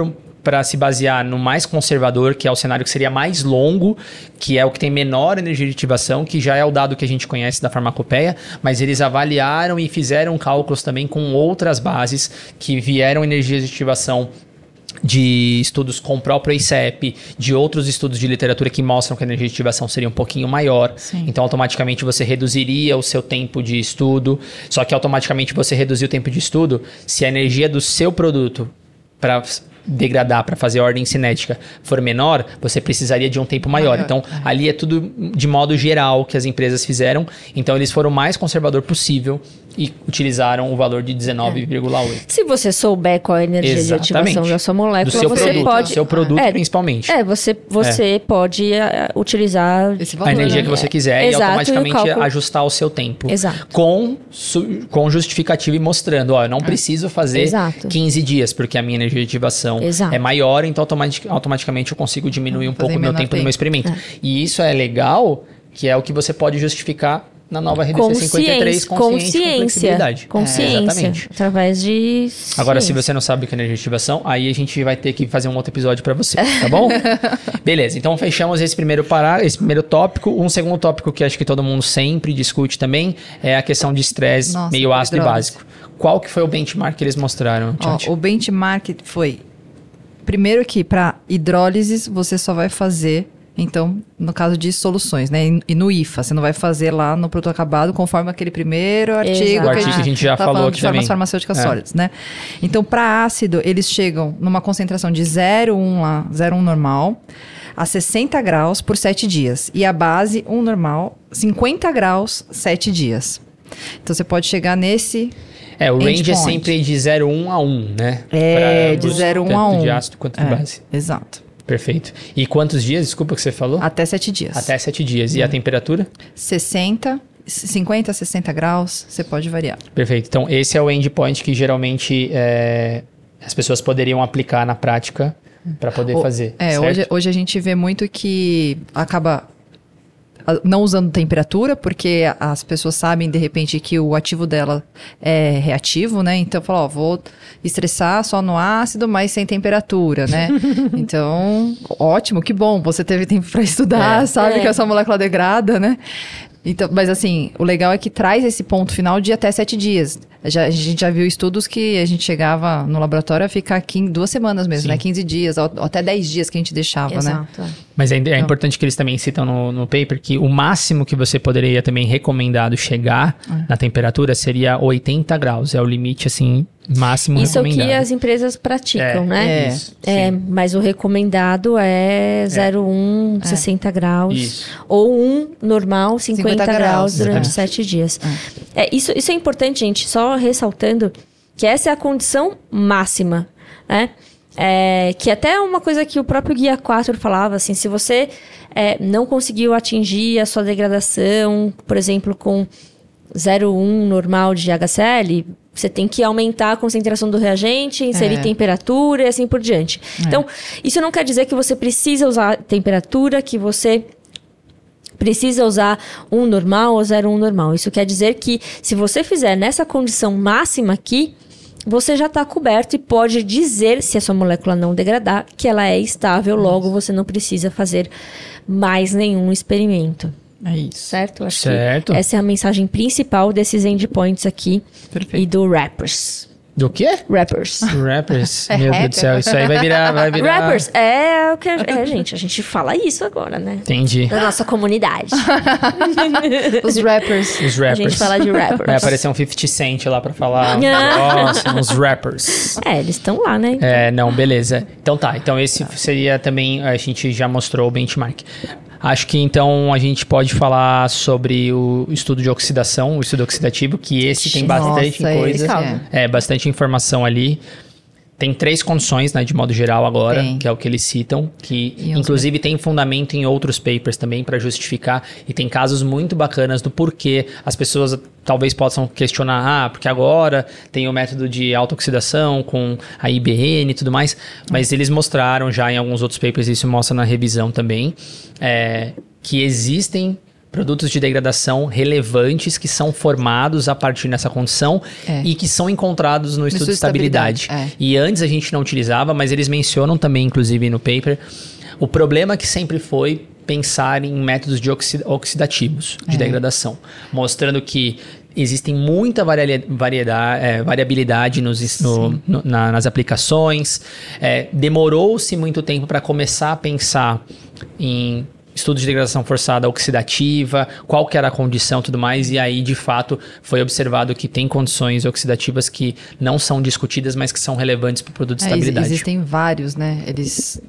S1: para se basear no mais conservador, que é o cenário que seria mais longo, que é o que tem menor energia de ativação, que já é o dado que a gente conhece da farmacopeia, mas eles avaliaram e fizeram cálculos também com outras bases que vieram energias de ativação de estudos com o próprio ICEP, de outros estudos de literatura que mostram que a energia de ativação seria um pouquinho maior.
S3: Sim.
S1: Então, automaticamente você reduziria o seu tempo de estudo. Só que automaticamente você reduzir o tempo de estudo se a energia do seu produto para degradar, para fazer ordem cinética for menor, você precisaria de um tempo maior.
S3: Maior,
S1: Então, ali é tudo de modo geral que as empresas fizeram. Então, eles foram o mais conservador possível e utilizaram o valor de 19,8.
S2: Se você souber qual é a energia de ativação da sua molécula,
S1: do seu
S2: você
S1: produto,
S2: pode.
S1: do seu produto
S2: É,
S1: principalmente.
S2: É, você, você pode eh, utilizar.
S3: Esse
S1: a
S3: valor,
S1: energia
S3: né?
S1: que você quiser e
S2: Exato, e o
S1: automaticamente ajustar o seu tempo.
S2: Exato.
S1: Com, su- com justificativa e mostrando, ó, eu não preciso fazer
S2: Exato.
S1: 15 dias, porque a minha energia de ativação
S2: Exato.
S1: é maior, então automatic- automaticamente eu consigo diminuir um
S3: Fazer
S1: pouco o meu
S3: menor
S1: tempo do
S3: tempo.
S1: meu experimento. E isso é legal, que é o que você pode justificar na nova RDC 53,
S2: Consciência.
S1: consciente com
S2: Consciência.
S1: flexibilidade.
S2: Consciência.
S1: Exatamente.
S2: Através de.
S1: Agora, se você não sabe o que é energia de ativação, aí a gente vai ter que fazer um outro episódio pra você, tá bom? Beleza, então fechamos esse primeiro pará, esse primeiro tópico. Um segundo tópico que acho que todo mundo sempre discute também é a questão de estresse meio ácido e básico. Qual que foi o benchmark que eles mostraram,
S3: Ó, o benchmark foi primeiro que para hidrólise você só vai fazer Então, no caso de soluções, né? E- no IFA, você não vai fazer lá no produto acabado conforme aquele primeiro artigo,
S2: Exato.
S1: O artigo que a gente já
S3: tá
S1: falou aqui
S3: de formas
S1: também.
S3: farmacêuticas
S1: É.
S3: sólidas, né? Então, para ácido, eles chegam numa concentração de 0,1 lá, 0,1 normal, a 60 graus por 7 dias. E a base, 1 normal, 50 graus, 7 dias. Então, você pode chegar nesse
S1: É, o range é sempre de 0,1 a 1, né?
S3: É,
S1: Pra
S3: de
S1: ambos,
S3: 0,1
S1: tanto
S3: a 1.
S1: de ácido quanto de
S3: É,
S1: base.
S3: Exato.
S1: Perfeito. E quantos dias, desculpa que você falou?
S3: Até 7 dias.
S1: Até 7 dias. E a temperatura?
S3: 60, 50, 60 graus, você pode variar.
S1: Perfeito. Então, esse é o endpoint que geralmente é, as pessoas poderiam aplicar na prática para poder
S3: O-
S1: fazer.
S3: É,
S1: certo?
S3: hoje, hoje a gente vê muito que acaba não usando temperatura, porque as pessoas sabem de repente que o ativo dela é reativo, né? Então fala, ó, vou estressar só no ácido, mas sem temperatura, né? então, ótimo, que bom, você teve tempo para estudar,
S1: É.
S3: sabe
S2: É.
S3: que essa molécula degrada, né? Então, mas assim, o legal é que traz esse ponto final de até sete dias. Já, a gente já viu estudos que a gente chegava no laboratório a ficar aqui em duas semanas mesmo,
S1: Sim.
S3: né? 15 dias, ou ou até 10 dias que a gente deixava, né?
S2: Exato. é.
S1: Mas é, é importante que eles também citam no, no paper que o máximo que você poderia também recomendado chegar
S3: É.
S1: na temperatura seria 80 graus. É o limite, assim, máximo
S2: Isso é o
S1: recomendado.
S2: que as empresas praticam,
S1: É,
S2: né?
S3: É.
S1: Isso,
S2: É, mas o recomendado é 0,1, 60 graus.
S1: Isso.
S2: Ou um normal, 50,
S3: 50
S2: graus,
S3: graus,
S2: durante
S1: exatamente.
S2: sete dias. É, isso, isso é importante, gente, só ressaltando que essa é a condição máxima, né? É, que até é uma coisa que o próprio Guia 4 falava, assim, se você é, não conseguiu atingir a sua degradação, por exemplo, com 0,1 normal de HCl, você tem que aumentar a concentração do reagente, inserir
S3: É.
S2: temperatura e assim por diante. Então, isso não quer dizer que você precisa usar temperatura, que você precisa usar um normal ou 0,1 normal. Isso quer dizer que se você fizer nessa condição máxima aqui, você já está coberto e pode dizer, se a sua molécula não degradar, que ela é estável, logo você não precisa fazer mais nenhum experimento.
S3: É isso.
S2: Certo? Acho
S1: Certo.
S2: que essa é a mensagem principal desses endpoints aqui
S3: Perfeito.
S2: e do rappers.
S1: Do quê?
S2: Rappers.
S1: Rappers.
S3: É
S1: Meu Deus do céu, isso aí vai virar. Vai virar...
S2: Rappers é o que. a- É, gente, a gente fala isso agora, né?
S1: Entendi.
S2: Da nossa comunidade.
S3: Os rappers.
S1: Os
S2: A
S1: rappers.
S2: gente fala de rappers.
S1: Vai aparecer um 50 Cent lá pra falar. Nossa, uns rappers.
S2: É, eles estão lá, né?
S1: É, não, beleza. Então tá, então esse seria também, a gente já mostrou o benchmark. Acho que então a gente pode falar sobre o estudo de oxidação, o estudo oxidativo, que esse tem bastante
S3: Nossa,
S1: coisa.
S3: esse
S1: É, bastante informação ali. Tem três condições, né, de modo geral agora,
S3: Tem.
S1: que é o que eles citam, que
S3: E
S1: inclusive tem fundamento em outros papers também para justificar e tem casos muito bacanas do porquê as pessoas talvez possam questionar, ah, porque agora tem o método de autooxidação com a IBN e tudo mais, mas eles mostraram já em alguns outros papers, isso mostra na revisão também, é, que existem produtos de degradação relevantes que são formados a partir dessa condição
S3: É.
S1: e que são encontrados no, estudo,
S3: estudo
S1: de
S3: de
S1: estabilidade.
S3: estabilidade, é.
S1: E antes a gente não utilizava, mas eles mencionam também, inclusive no paper, o problema que sempre foi pensar em métodos de oxi- oxidativos de
S3: É.
S1: degradação, mostrando que existem muita variedade, é, variabilidade nos, no- no- na- nas aplicações. É, Demorou-se muito tempo para começar a pensar em estudos de degradação forçada oxidativa, qual que era a condição e tudo mais, e aí de fato foi observado que tem condições oxidativas que não são discutidas, mas que são relevantes para o produto de
S3: É,
S1: estabilidade.
S3: ex- existem vários, né? Eles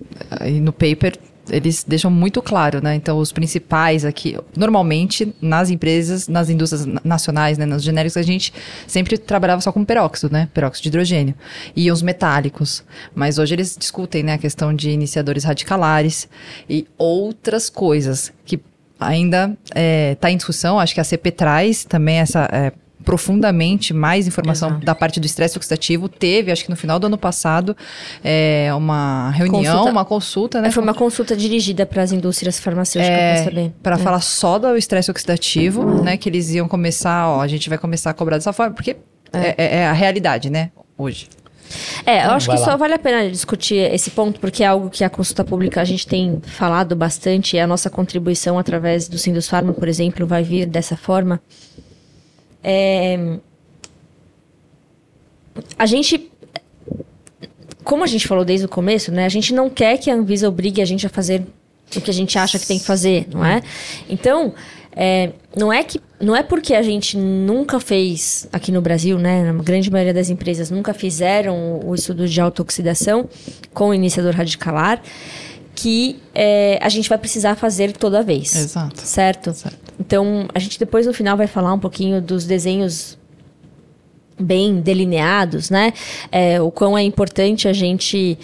S3: no paper eles deixam muito claro, né? Então os principais aqui, normalmente nas empresas, nas indústrias na- nacionais, né, nos genéricos a gente sempre trabalhava só com peróxido, né? Peróxido de hidrogênio e os metálicos. Mas hoje eles discutem, né, a questão de iniciadores radicalares e outras coisas que ainda está em discussão. Acho que a CP traz também essa é, profundamente mais informação
S2: Exato.
S3: da parte do estresse oxidativo. Teve, acho que no final do ano passado, é, uma reunião,
S2: Consulta.
S3: uma consulta, né?
S2: É, foi uma consulta dirigida para as indústrias farmacêuticas
S3: É,
S2: para saber.
S3: para
S2: É.
S3: falar só do estresse oxidativo, né? Que eles iam começar, ó, a gente vai começar a cobrar dessa forma, porque é, é- é a realidade, né? Hoje.
S2: É, eu acho que
S1: lá.
S2: só vale a pena discutir esse ponto, porque é algo que a consulta pública a gente tem falado bastante, e a nossa contribuição através do Sindusfarma, por exemplo, vai vir dessa forma. É, A gente. Como a gente falou desde o começo, né? A gente não quer que a Anvisa obrigue a gente a fazer o que a gente acha que tem que fazer, não é? Então, é, não é que não é porque a gente nunca fez aqui no Brasil, né? Na grande maioria das empresas nunca fizeram o estudo de autooxidação com o iniciador radicalar que é, a gente vai precisar fazer toda vez.
S3: Exato.
S2: Certo?
S3: Certo.
S2: Então, a gente depois no final vai falar um pouquinho dos desenhos bem delineados, né? É, o quão é importante a gente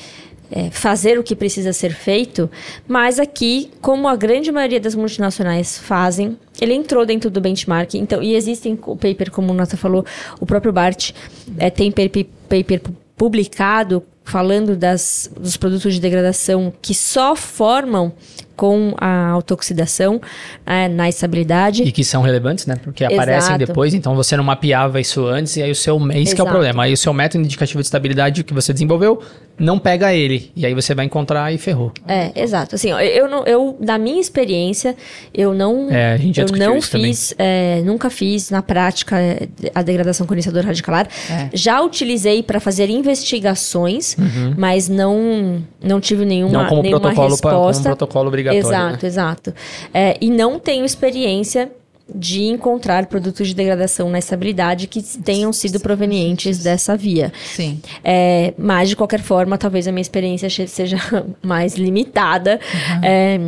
S2: é, fazer o que precisa ser feito, mas aqui, como a grande maioria das multinacionais fazem, ele entrou dentro do benchmark. Então, e existem o paper, como o Nata falou, o próprio Bart é, tem paper, paper publicado falando das, dos produtos de degradação que só formam com a autooxidação é, na estabilidade.
S1: E que são relevantes, né? Porque aparecem
S2: Exato.
S1: depois, então você não mapeava isso antes, e aí o seu. Isso que é o problema. Aí o seu método indicativo de estabilidade que você desenvolveu não pega ele. E aí você vai encontrar e ferrou.
S2: É, exato. Assim, eu, não, eu na minha experiência, eu não,
S1: É, a gente já
S2: eu não fiz, é, nunca fiz na prática é, a degradação com iniciador radicalar.
S3: É.
S2: Já utilizei para fazer investigações, mas não, não tive nenhuma,
S1: Uhum. não como
S2: nenhuma
S1: protocolo, pa- como
S2: resposta.
S1: protocolo obrigatório.
S2: Exato,
S1: né?
S2: exato. É, e não tenho experiência de encontrar produtos de degradação na estabilidade que tenham sido provenientes dessa via.
S3: Sim.
S2: É, mas, de qualquer forma, talvez a minha experiência seja mais limitada. É,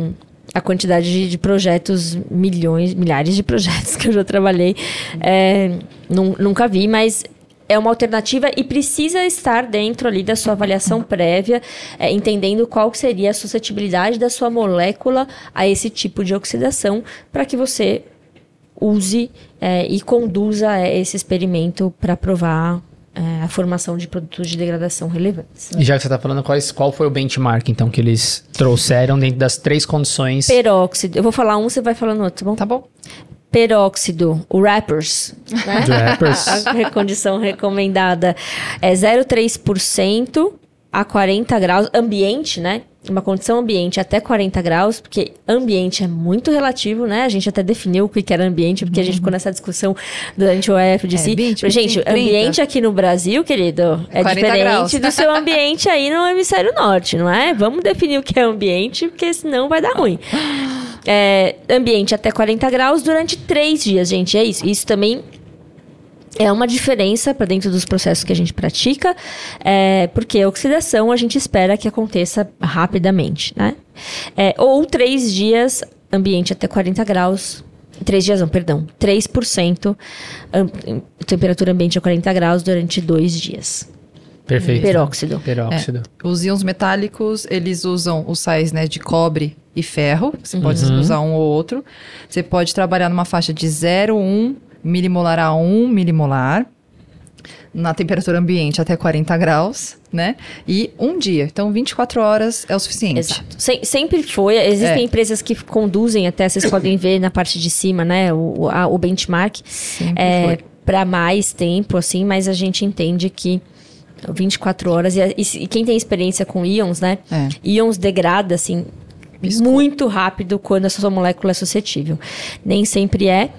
S2: a quantidade de, de projetos, milhões, milhares de projetos que eu já trabalhei, é, nun- nunca vi, mas é uma alternativa e precisa estar dentro ali da sua avaliação prévia, é, entendendo qual seria a suscetibilidade da sua molécula a esse tipo de oxidação, para que você use é, e conduza é, esse experimento para provar é, a formação de produtos de degradação relevantes.
S1: E já que você está falando, quais, qual foi o benchmark, então, que eles trouxeram dentro das três condições?
S2: Peróxido, eu vou falar um, você vai falando outro, tá bom?
S3: Tá bom?
S2: Peróxido, o Rappers, né?
S1: Rappers.
S2: a condição recomendada é 0,3% a 40 graus, ambiente, né? Uma condição ambiente até 40 graus, porque ambiente é muito relativo, né? A gente até definiu o que que era ambiente, porque a gente ficou nessa discussão durante o EFDC.
S3: É, 20,
S2: gente,
S3: 30.
S2: ambiente aqui no Brasil, querido, é
S3: 40
S2: diferente
S3: graus.
S2: do seu ambiente aí no hemisfério norte, não é? Vamos definir o que é ambiente, porque senão vai dar ruim. É, ambiente até 40 graus durante três dias, gente. É isso. Isso também é uma diferença para dentro dos processos que a gente pratica, é, porque a oxidação a gente espera que aconteça rapidamente, né? É, ou três dias, ambiente até 40 graus. Três dias, não, perdão. 3% am- temperatura ambiente a 40 graus durante dois dias.
S1: Perfeito.
S2: Peróxido.
S1: Peróxido.
S3: Os íons metálicos, eles usam os sais né, de cobre e ferro. Você pode
S1: Uhum.
S3: usar um ou outro. Você pode trabalhar numa faixa de 0,1 milimolar a 1 milimolar. Na temperatura ambiente até 40 graus, né? E um dia. Então, 24 horas é o suficiente.
S2: Exato. Sem- sempre foi. Existem
S3: É.
S2: empresas que conduzem até, vocês podem ver na parte de cima, né? O, a- o benchmark.
S3: Sempre
S2: é, para mais tempo, assim, mas a gente entende que 24 horas. E, e se- e quem tem experiência com íons, né?
S3: É.
S2: Íons degrada, assim,
S3: Piscou.
S2: muito rápido quando a sua molécula é suscetível. Nem sempre é,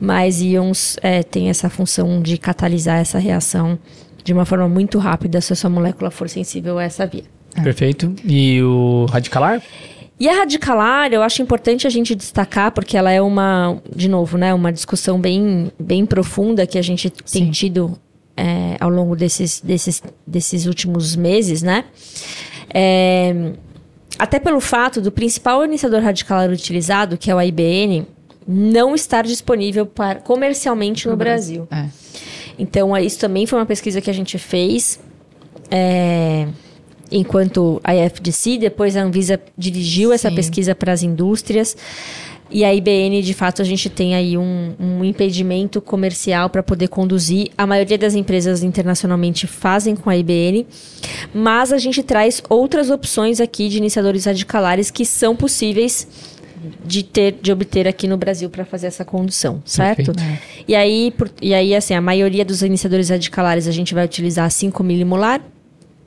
S2: mas íons é, tem essa função de catalisar essa reação de uma forma muito rápida se a sua molécula for sensível a essa via.
S1: Perfeito. E o radicalar?
S2: E a radicalar, eu acho importante a gente destacar, porque ela é uma, de novo, né, uma discussão bem, bem profunda que a gente tem
S3: Sim.
S2: tido é, ao longo desses, desses, desses últimos meses, né? É, até pelo fato do principal iniciador radicalar utilizado, que é o IBN, não estar disponível para, comercialmente no, Brasil.
S3: É.
S2: Então, é, isso também foi uma pesquisa que a gente fez é, enquanto a IFDC, depois a Anvisa dirigiu essa
S3: Sim.
S2: pesquisa para as indústrias. E a IBN, de fato, a gente tem aí um, um impedimento comercial para poder conduzir. A maioria das empresas internacionalmente fazem com a IBN, mas a gente traz outras opções aqui de iniciadores radicalares que são possíveis de ter de obter aqui no Brasil para fazer essa condução, certo?
S1: Perfeito.
S2: E aí, por- e aí assim, a maioria dos iniciadores radicalares a gente vai utilizar 5 milimolar,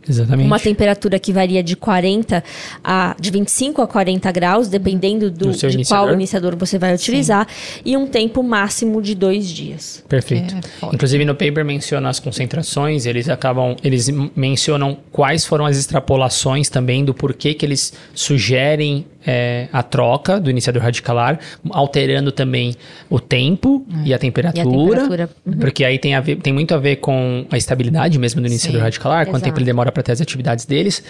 S1: Exatamente.
S2: uma temperatura que varia de 40 a de 25 a 40 graus, dependendo do,
S1: Do
S2: de
S1: iniciador.
S2: qual iniciador você vai utilizar, e um tempo máximo de dois dias.
S1: Perfeito.
S3: É, forte.
S1: Inclusive no paper menciona as concentrações, eles acabam, eles mencionam quais foram as extrapolações também do porquê que eles sugerem é, a troca do iniciador radicalar, alterando também o tempo e a temperatura.
S2: temperatura, uhum.
S1: Porque aí tem, a ver- tem muito a ver com a estabilidade mesmo do iniciador
S3: Sim,
S1: radicalar, quanto tempo
S2: exato.
S1: ele demora para ter as atividades deles.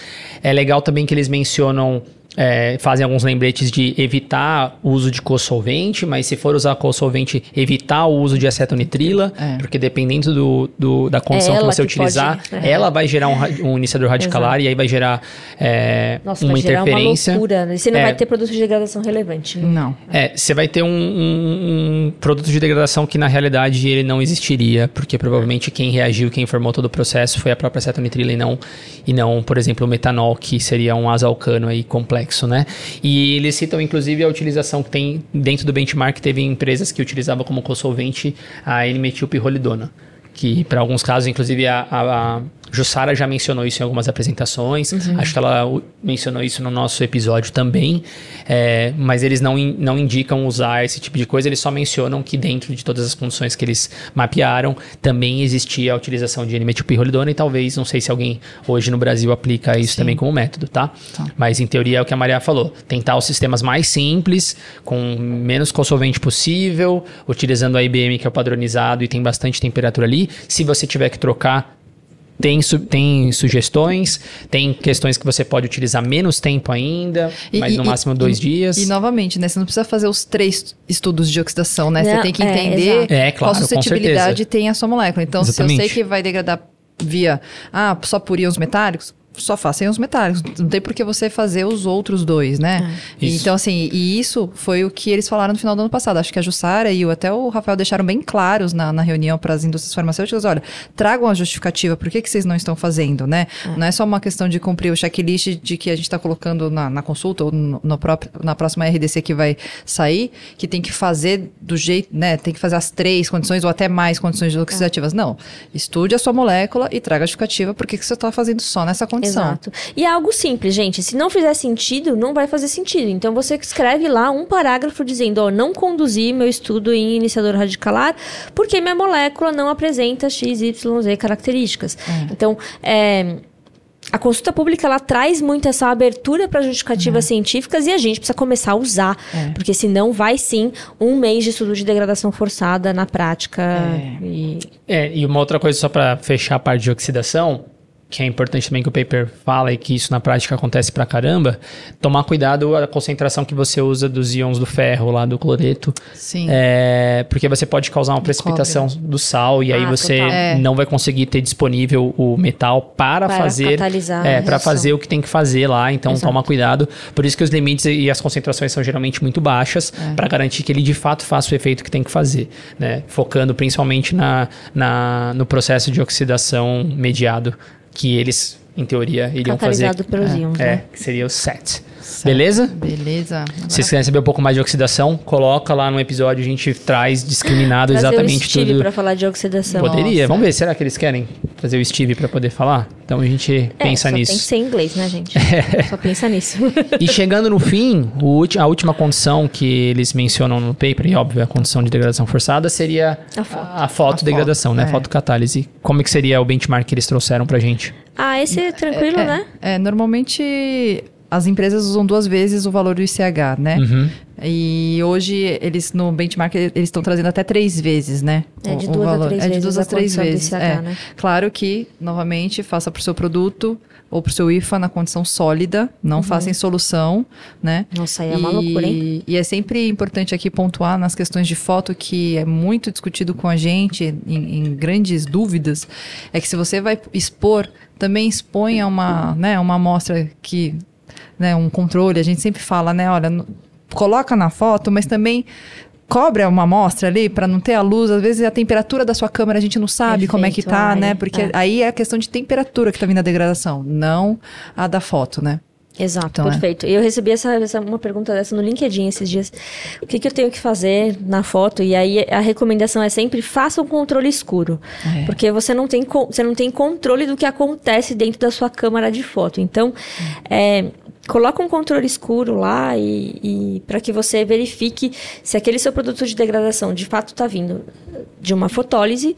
S1: É legal também que eles mencionam. É, fazem alguns lembretes de evitar o uso de co-solvente, mas se for usar co-solvente, evitar o uso de acetonitrila,
S3: É.
S1: porque dependendo do, do- da condição
S2: É
S1: que você
S2: que
S1: utilizar,
S2: pode- é.
S1: ela vai gerar um, um iniciador radicalar e aí vai gerar é,
S2: Nossa,
S1: uma
S2: vai gerar uma
S1: interferência.
S2: loucura. né? Você não
S1: É.
S2: vai ter produto de degradação relevante. né?
S3: Não.
S1: É, você vai ter um, um- um produto de degradação que na realidade ele não existiria, porque provavelmente quem reagiu, quem informou todo o processo foi a própria acetonitrila e não, e não, por exemplo, o metanol, que seria um azalcano aí complexo, né? E eles citam inclusive a utilização que tem dentro do benchmark, teve empresas que utilizavam como consolvente a N-metilpirrolidona, que para alguns casos, inclusive a, a Jussara já mencionou isso em algumas apresentações, acho que ela mencionou isso no nosso episódio também, é, mas eles não, in- não indicam usar esse tipo de coisa, eles só mencionam que dentro de todas as condições que eles mapearam, também existia a utilização de N-metilpirrolidona e talvez, não sei se alguém hoje no Brasil aplica isso também como método, tá? Mas em teoria é o que a Maria falou, tentar os sistemas mais simples, com menos consolvente possível, utilizando a IBM que é o padronizado e tem bastante temperatura ali. Se você tiver que trocar, tem, su- tem sugestões, tem questões que você pode utilizar menos tempo ainda,
S3: E-
S1: mas
S3: e-
S1: no máximo dois
S3: e-
S1: dias.
S3: E novamente, né? Você não precisa fazer os três estudos de oxidação, né? Você
S2: Não,
S3: tem que
S2: é,
S3: entender
S2: exato.
S1: É, claro,
S3: qual suscetibilidade tem a sua molécula. Então, se eu
S1: Exatamente.
S3: sei que vai degradar via ah, só por íons metálicos, só faça íons metálicos. Não tem por que você fazer os outros dois, né?
S1: Isso.
S3: Então, assim, e isso foi o que eles falaram no final do ano passado. Acho que a Jussara e o, até o Rafael deixaram bem claros na, na reunião para as indústrias farmacêuticas: olha, tragam a justificativa, por que, que vocês não estão fazendo, né? Não é só uma questão de cumprir o checklist de que a gente está colocando na, na consulta ou no, no próprio, na próxima RDC que vai sair, que tem que fazer do jeito, né? Tem que fazer as três condições ou até mais condições oxidativas. Não. Estude a sua molécula e traga a justificativa por que, que você está fazendo só nessa condição.
S2: Exato. E é algo simples, gente. Se não fizer sentido, não vai fazer sentido. Então você escreve lá um parágrafo dizendo, ó, não conduzi meu estudo em iniciador radicalar porque minha molécula não apresenta X, Y, Z características. Então, é, a consulta pública ela traz muito essa abertura para justificativas científicas e a gente precisa começar a usar,
S3: É.
S2: porque senão vai sim um mês de estudo de degradação forçada na prática. E
S1: É, e uma outra coisa só para fechar a parte de oxidação, que é importante também que o paper fala e que isso na prática acontece pra caramba, tomar cuidado a concentração que você usa dos íons do ferro lá do cloreto,
S3: Sim.
S1: é, porque você pode causar uma precipitação do sal e aí
S2: Ah,
S1: você
S2: total.
S3: É.
S1: não vai conseguir ter disponível o metal para,
S2: Para
S1: fazer é, para fazer o que tem que fazer lá, então
S2: Exato.
S1: toma cuidado. Por isso que os limites e as concentrações são geralmente muito baixas
S3: É.
S1: para garantir que ele de fato faça o efeito que tem que fazer, né? Focando principalmente na, na, no processo de oxidação mediado que eles em teoria iriam fazer.
S2: catalisado pelos íons,
S1: É,
S2: né?
S1: que seria o SET. Beleza?
S3: Beleza.
S1: Se vocês querem saber um pouco mais de oxidação, coloca lá no episódio, a gente traz discriminado
S2: Trazer
S1: exatamente
S2: o Steve
S1: tudo.
S2: para falar de oxidação.
S1: Poderia, vamos ver, será que eles querem trazer o Steve para poder falar? Então a gente
S2: É,
S1: pensa
S2: só
S1: nisso.
S2: Tem que ser em inglês, né, gente? Só pensa nisso.
S1: E chegando no fim, o ulti- a última condição que eles mencionam no paper, e óbvio, a condição de degradação forçada, seria
S2: A foto.
S1: a, a fotodegradação, né?
S3: é.
S1: Fotocatálise. Como é que seria o benchmark que eles trouxeram pra gente?
S2: ah, esse é tranquilo,
S3: é,
S2: né?
S3: É, normalmente as empresas usam duas vezes o valor do ICH, né?
S1: Uhum.
S3: E hoje eles no benchmark eles estão trazendo até três vezes, né?
S2: É de
S3: O- o
S2: duas a
S3: valor.
S2: três
S3: é de
S2: vezes
S3: duas
S2: a
S3: a três
S2: condição do
S3: vezes.
S2: ICH,
S3: é.
S2: né?
S3: Claro que novamente faça para o seu produto ou para o seu IFA na condição sólida, não faça em solução, né?
S2: Nossa, aí é uma loucura, hein?
S3: E é sempre importante aqui pontuar nas questões de foto que é muito discutido com a gente em, em grandes dúvidas, é que se você vai expor, também exponha uma, né, uma amostra que, né, um controle. A gente sempre fala, né, olha, coloca na foto, mas também cobre uma amostra ali para não ter a luz. Às vezes a temperatura da sua câmera a gente não sabe como é que
S2: Perfeito,
S3: tá,
S2: ai,
S3: né? Porque
S2: é.
S3: aí é a questão de temperatura que tá vindo a degradação, não a da foto, né?
S2: Exato,
S3: Então, é.
S2: perfeito. E eu recebi essa, essa- uma pergunta dessa no LinkedIn esses dias. O que, que eu tenho que fazer na foto? E aí a recomendação é sempre faça um controle escuro.
S3: É.
S2: Porque você não, tem, você não tem controle do que acontece dentro da sua câmera de foto. Então, é, coloca um controle escuro lá e, e para que você verifique se aquele seu produto de degradação de fato está vindo de uma fotólise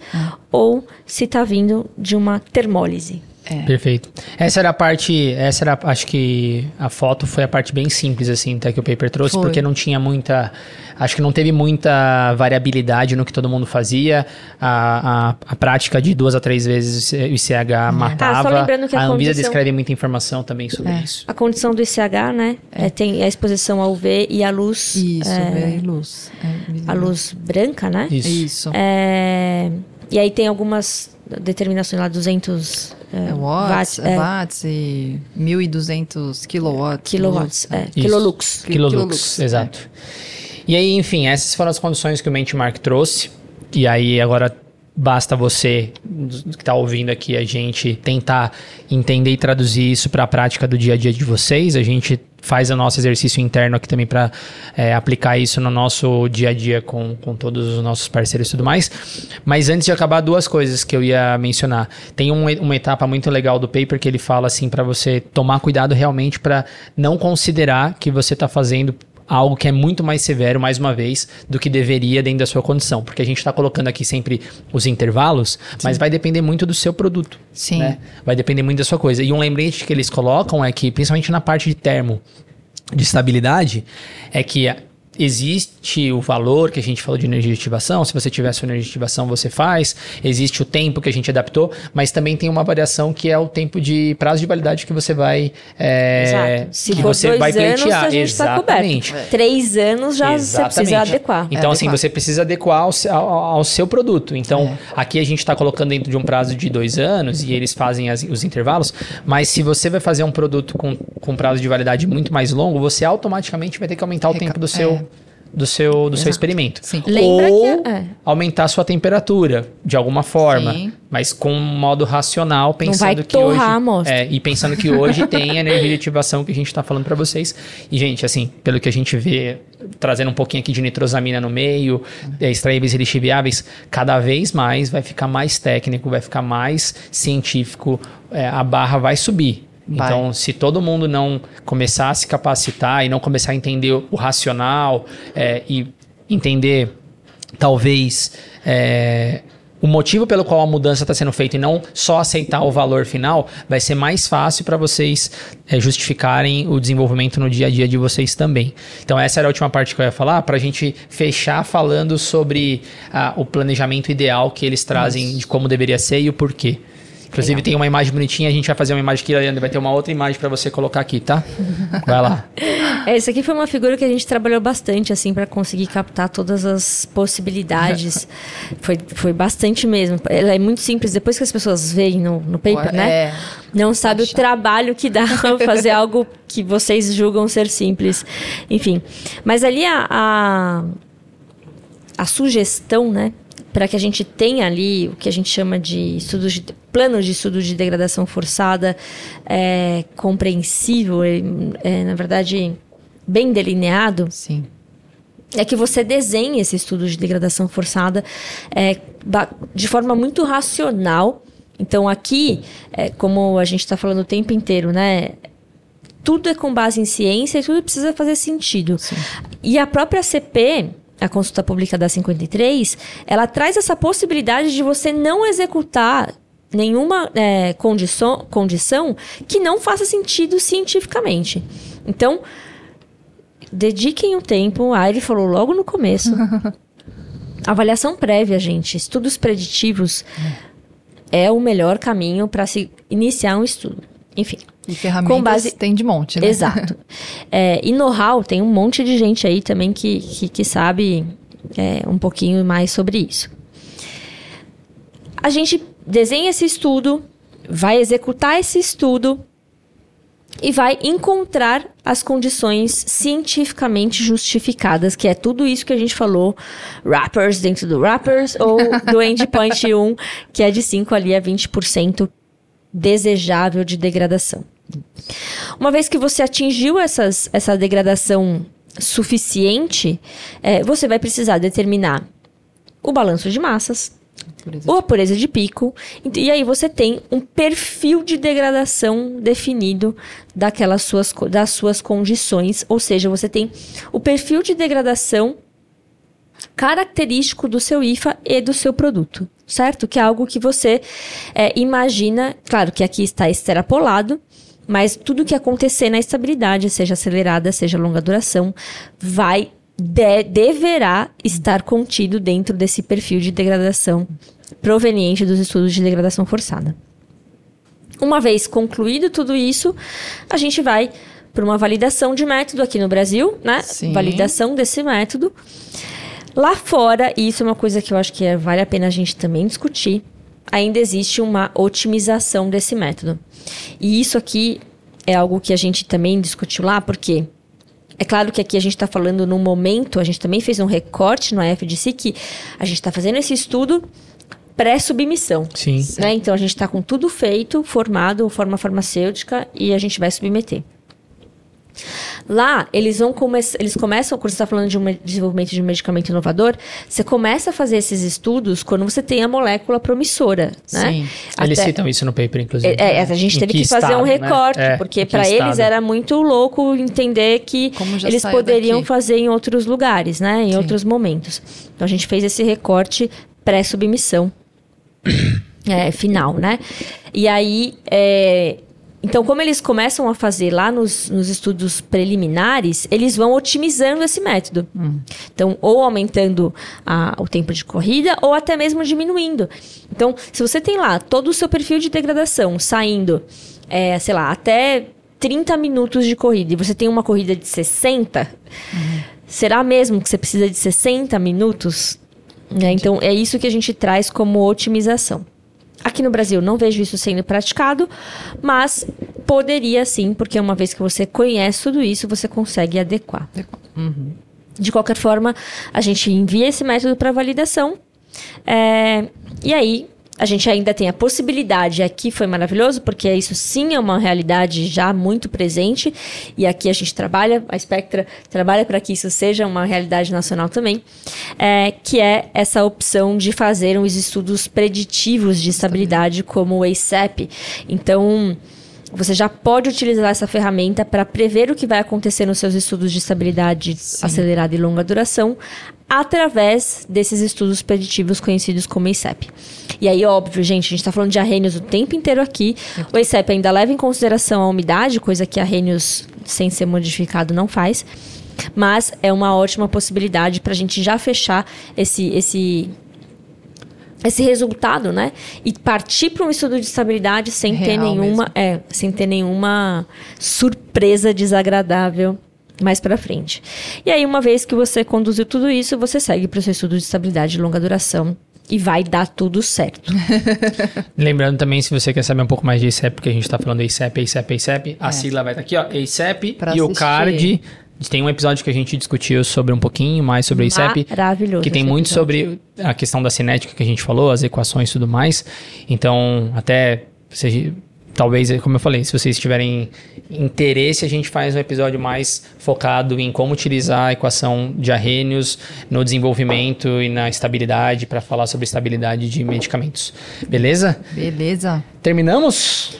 S2: ou se está vindo de uma termólise.
S1: Perfeito. Essa era a parte, essa era, acho que a foto foi a parte bem simples assim, até que o paper trouxe,
S3: Foi.
S1: porque não tinha muita, acho que não teve muita variabilidade no que todo mundo fazia. A, a, a prática de duas a três vezes o ICH matava.
S2: Ah, só lembrando que a
S1: a Anvisa
S2: condição-
S1: descreve muita informação também sobre
S3: É.
S1: isso.
S2: A condição do ICH, né? é, tem a exposição ao UV e a luz.
S3: Isso,
S2: é,
S3: é, luz. É,
S2: a luz branca, né?
S1: Isso.
S3: Isso.
S2: É, e aí tem algumas determinações lá, 200 é,
S3: É watts,
S2: watt, é,
S3: watts e 1.200 kilowatts.
S2: kilowatts, é, kilolux.
S1: Kilolux,
S3: Kilolux, é.
S1: exato. E aí, enfim, essas foram as condições que o Benchmark trouxe. E aí, agora basta você que está ouvindo aqui a gente tentar entender e traduzir isso para a prática do dia a dia de vocês. A gente faz o nosso exercício interno aqui também para aplicar isso no nosso dia a dia com, com todos os nossos parceiros e tudo mais. Mas antes de acabar, duas coisas que eu ia mencionar. Tem um, uma etapa muito legal do paper que ele fala assim para você tomar cuidado realmente para não considerar que você está fazendo algo que é muito mais severo, mais uma vez, do que deveria dentro da sua condição. Porque a gente está colocando aqui sempre os intervalos, mas vai depender muito do seu produto.
S3: Sim.
S1: né? Vai depender muito da sua coisa. E um lembrete que eles colocam é que, principalmente na parte de termo de estabilidade, é que existe o valor que a gente falou de energia de ativação. Se você tiver sua energia de ativação, você faz. Existe o tempo que a gente adaptou, mas também tem uma variação que é o tempo de prazo de validade que você vai. É.
S2: Se
S1: que
S2: for
S1: você
S2: dois
S1: vai
S2: anos,
S1: pleitear.
S2: a gente
S1: Exatamente.
S2: coberto. Três anos já você precisa
S1: Exatamente.
S2: adequar.
S1: Então,
S3: É,
S1: assim,
S3: adequar.
S1: você precisa adequar ao, ao- ao seu produto. Então, aqui a gente está colocando dentro de um prazo de dois anos e eles fazem as- os intervalos. Mas se você vai fazer um produto com, com prazo de validade muito mais longo, você automaticamente vai ter que aumentar o
S3: Reca-
S1: tempo do seu. Do seu, do seu experimento.
S3: Sim.
S2: Lembra
S1: Ou
S2: que- é.
S1: aumentar a sua temperatura, de alguma forma.
S3: Sim.
S1: Mas com um modo racional, pensando
S2: vai
S1: que
S2: torrar
S1: hoje.
S2: a amostra.
S1: É, e pensando que hoje tem a energia de ativação que a gente está falando para vocês. E, gente, assim, pelo que a gente vê, trazendo um pouquinho aqui de nitrosamina no meio, é, extraíveis e lixiviáveis, cada vez mais vai ficar mais técnico, vai ficar mais científico, é, a barra vai subir.
S3: Vai.
S1: Então, se todo mundo não começar a se capacitar e não começar a entender o, racional é, e entender, talvez, é, o motivo pelo qual a mudança está sendo feita e não só aceitar o valor final, vai ser mais fácil para vocês é, justificarem o desenvolvimento no dia a dia de vocês também. Então, essa era a última parte que eu ia falar, para a gente fechar falando sobre ah, o planejamento ideal que eles trazem de como deveria ser e o porquê. Inclusive tem uma imagem bonitinha, a gente vai fazer uma imagem aqui, Leandro, vai ter uma outra imagem para você colocar aqui, tá? Vai lá.
S2: Essa aqui foi uma figura que a gente trabalhou bastante, assim, para conseguir captar todas as possibilidades. foi, foi bastante mesmo. Ela é muito simples. Depois que as pessoas veem no, no paper, né?
S3: É.
S2: Não sabe o trabalho que dá fazer algo que vocês julgam ser simples. Enfim. Mas ali a, a, a sugestão, né? Para que a gente tenha ali o que a gente chama de estudos de planos de estudo de degradação forçada é, compreensível, é, é, na verdade, bem delineado,
S3: Sim.
S2: é que você desenhe esse estudo de degradação forçada é, de forma muito racional. Então, aqui, é, como a gente está falando o tempo inteiro, né? Tudo é com base em ciência e tudo precisa fazer sentido. E a própria CP, a consulta pública da 53, ela traz essa possibilidade de você não executar nenhuma é, condição, condição que não faça sentido cientificamente. Então, dediquem o tempo. A ele falou logo no começo. Avaliação prévia, gente. Estudos preditivos é o melhor caminho para se iniciar um estudo. Enfim.
S3: E ferramentas
S2: Com base-
S3: tem de monte, né?
S2: Exato. É, e know-how, tem um monte de gente aí também que, que, que sabe é, um pouquinho mais sobre isso. A gente desenha esse estudo, vai executar esse estudo e vai encontrar as condições cientificamente justificadas, que é tudo isso que a gente falou, wrappers dentro do wrappers, ou do endpoint 1, que é de 5 ali a 20% desejável de degradação. Uma vez que você atingiu essas, essa degradação suficiente, eh, você vai precisar determinar o balanço de massas,
S3: exemplo.
S2: ou a pureza de pico, e aí você tem um perfil de degradação definido daquelas suas, das suas condições, ou seja, você tem o perfil de degradação característico do seu IFA e do seu produto. certo? Que é algo que você é, imagina, claro que aqui está extrapolado, mas tudo que acontecer na estabilidade, seja acelerada, seja longa duração, vai de- deverá estar contido dentro desse perfil de degradação proveniente dos estudos de degradação forçada. Uma vez concluído tudo isso, a gente vai para uma validação de método aqui no Brasil, né?
S3: Sim.
S2: Validação desse método. Lá fora, e isso é uma coisa que eu acho que vale a pena a gente também discutir, ainda existe uma otimização desse método. E isso aqui é algo que a gente também discutiu lá, porque é claro que aqui a gente está falando num momento, a gente também fez um recorte no AFDC que a gente está fazendo esse estudo pré-submissão.
S1: Sim.
S2: Né? Então a gente está com tudo feito, formado, forma farmacêutica, e a gente vai submeter. Lá, eles vão começar. Eles começam, quando você está falando de um me- desenvolvimento de um medicamento inovador, você começa a fazer esses estudos quando você tem a molécula promissora. Né?
S3: Sim.
S1: Eles
S2: Até-
S1: citam isso no paper, inclusive.
S2: é, é, a gente teve que, fazer
S1: estado,
S2: um
S1: né?
S2: recorte,
S1: É,
S2: porque
S1: que
S2: para eles era muito louco entender que eles poderiam
S3: daqui.
S2: fazer em outros lugares, né? Em
S3: Sim.
S2: outros momentos. Então a gente fez esse recorte pré-submissão é, final, né? E aí, é, então como eles começam a fazer lá nos, nos estudos preliminares, eles vão otimizando esse método. Então, ou aumentando a- o tempo de corrida, ou até mesmo diminuindo. Então, se você tem lá todo o seu perfil de degradação saindo, é, sei lá, até 30 minutos de corrida, e você tem uma corrida de 60, será mesmo que você precisa de 60 minutos? Né? Então, é isso que a gente traz como otimização. Aqui no Brasil, não vejo isso sendo praticado, mas poderia sim, porque uma vez que você conhece tudo isso, você consegue adequar. De qualquer forma, a gente envia esse método para validação. é, e aí, a gente ainda tem a possibilidade, aqui foi maravilhoso, porque isso sim é uma realidade já muito presente, e aqui a gente trabalha, a Spectra trabalha para que isso seja uma realidade nacional também, é, que é essa opção de fazer os estudos preditivos de estabilidade, como o ASAP. Então, você já pode utilizar essa ferramenta para prever o que vai acontecer nos seus estudos de estabilidade acelerada e longa duração através desses estudos preditivos conhecidos como ASAP. E aí, óbvio, gente, a gente está falando de arrênios o tempo inteiro aqui. O ASAP ainda leva em consideração a umidade, coisa que arrênios sem ser modificado não faz. Mas é uma ótima possibilidade para a gente já fechar esse, esse esse resultado, né? E partir para um estudo de estabilidade sem ter
S3: Real
S2: nenhuma, é, sem ter nenhuma surpresa desagradável mais para frente. E aí, uma vez que você conduziu tudo isso, você segue para o seu estudo de estabilidade de longa duração e vai dar tudo certo.
S1: Lembrando também, se você quer saber um pouco mais de ASAP, porque a gente tá falando ASAP, ASAP, ASAP, a sigla vai estar aqui, ó, ASAP
S3: Pra
S1: e o
S3: assistir.
S1: card. Tem um episódio que a gente discutiu sobre um pouquinho mais sobre ASAP.
S2: Maravilhoso
S1: Que tem muito
S2: episódio.
S1: sobre a questão da cinética que a gente falou, as equações e tudo mais. Então, até você, talvez, como eu falei, se vocês tiverem interesse, a gente faz um episódio mais focado em como utilizar a equação de arrênios no desenvolvimento e na estabilidade para falar sobre estabilidade de medicamentos. Beleza?
S3: Beleza.
S1: Terminamos?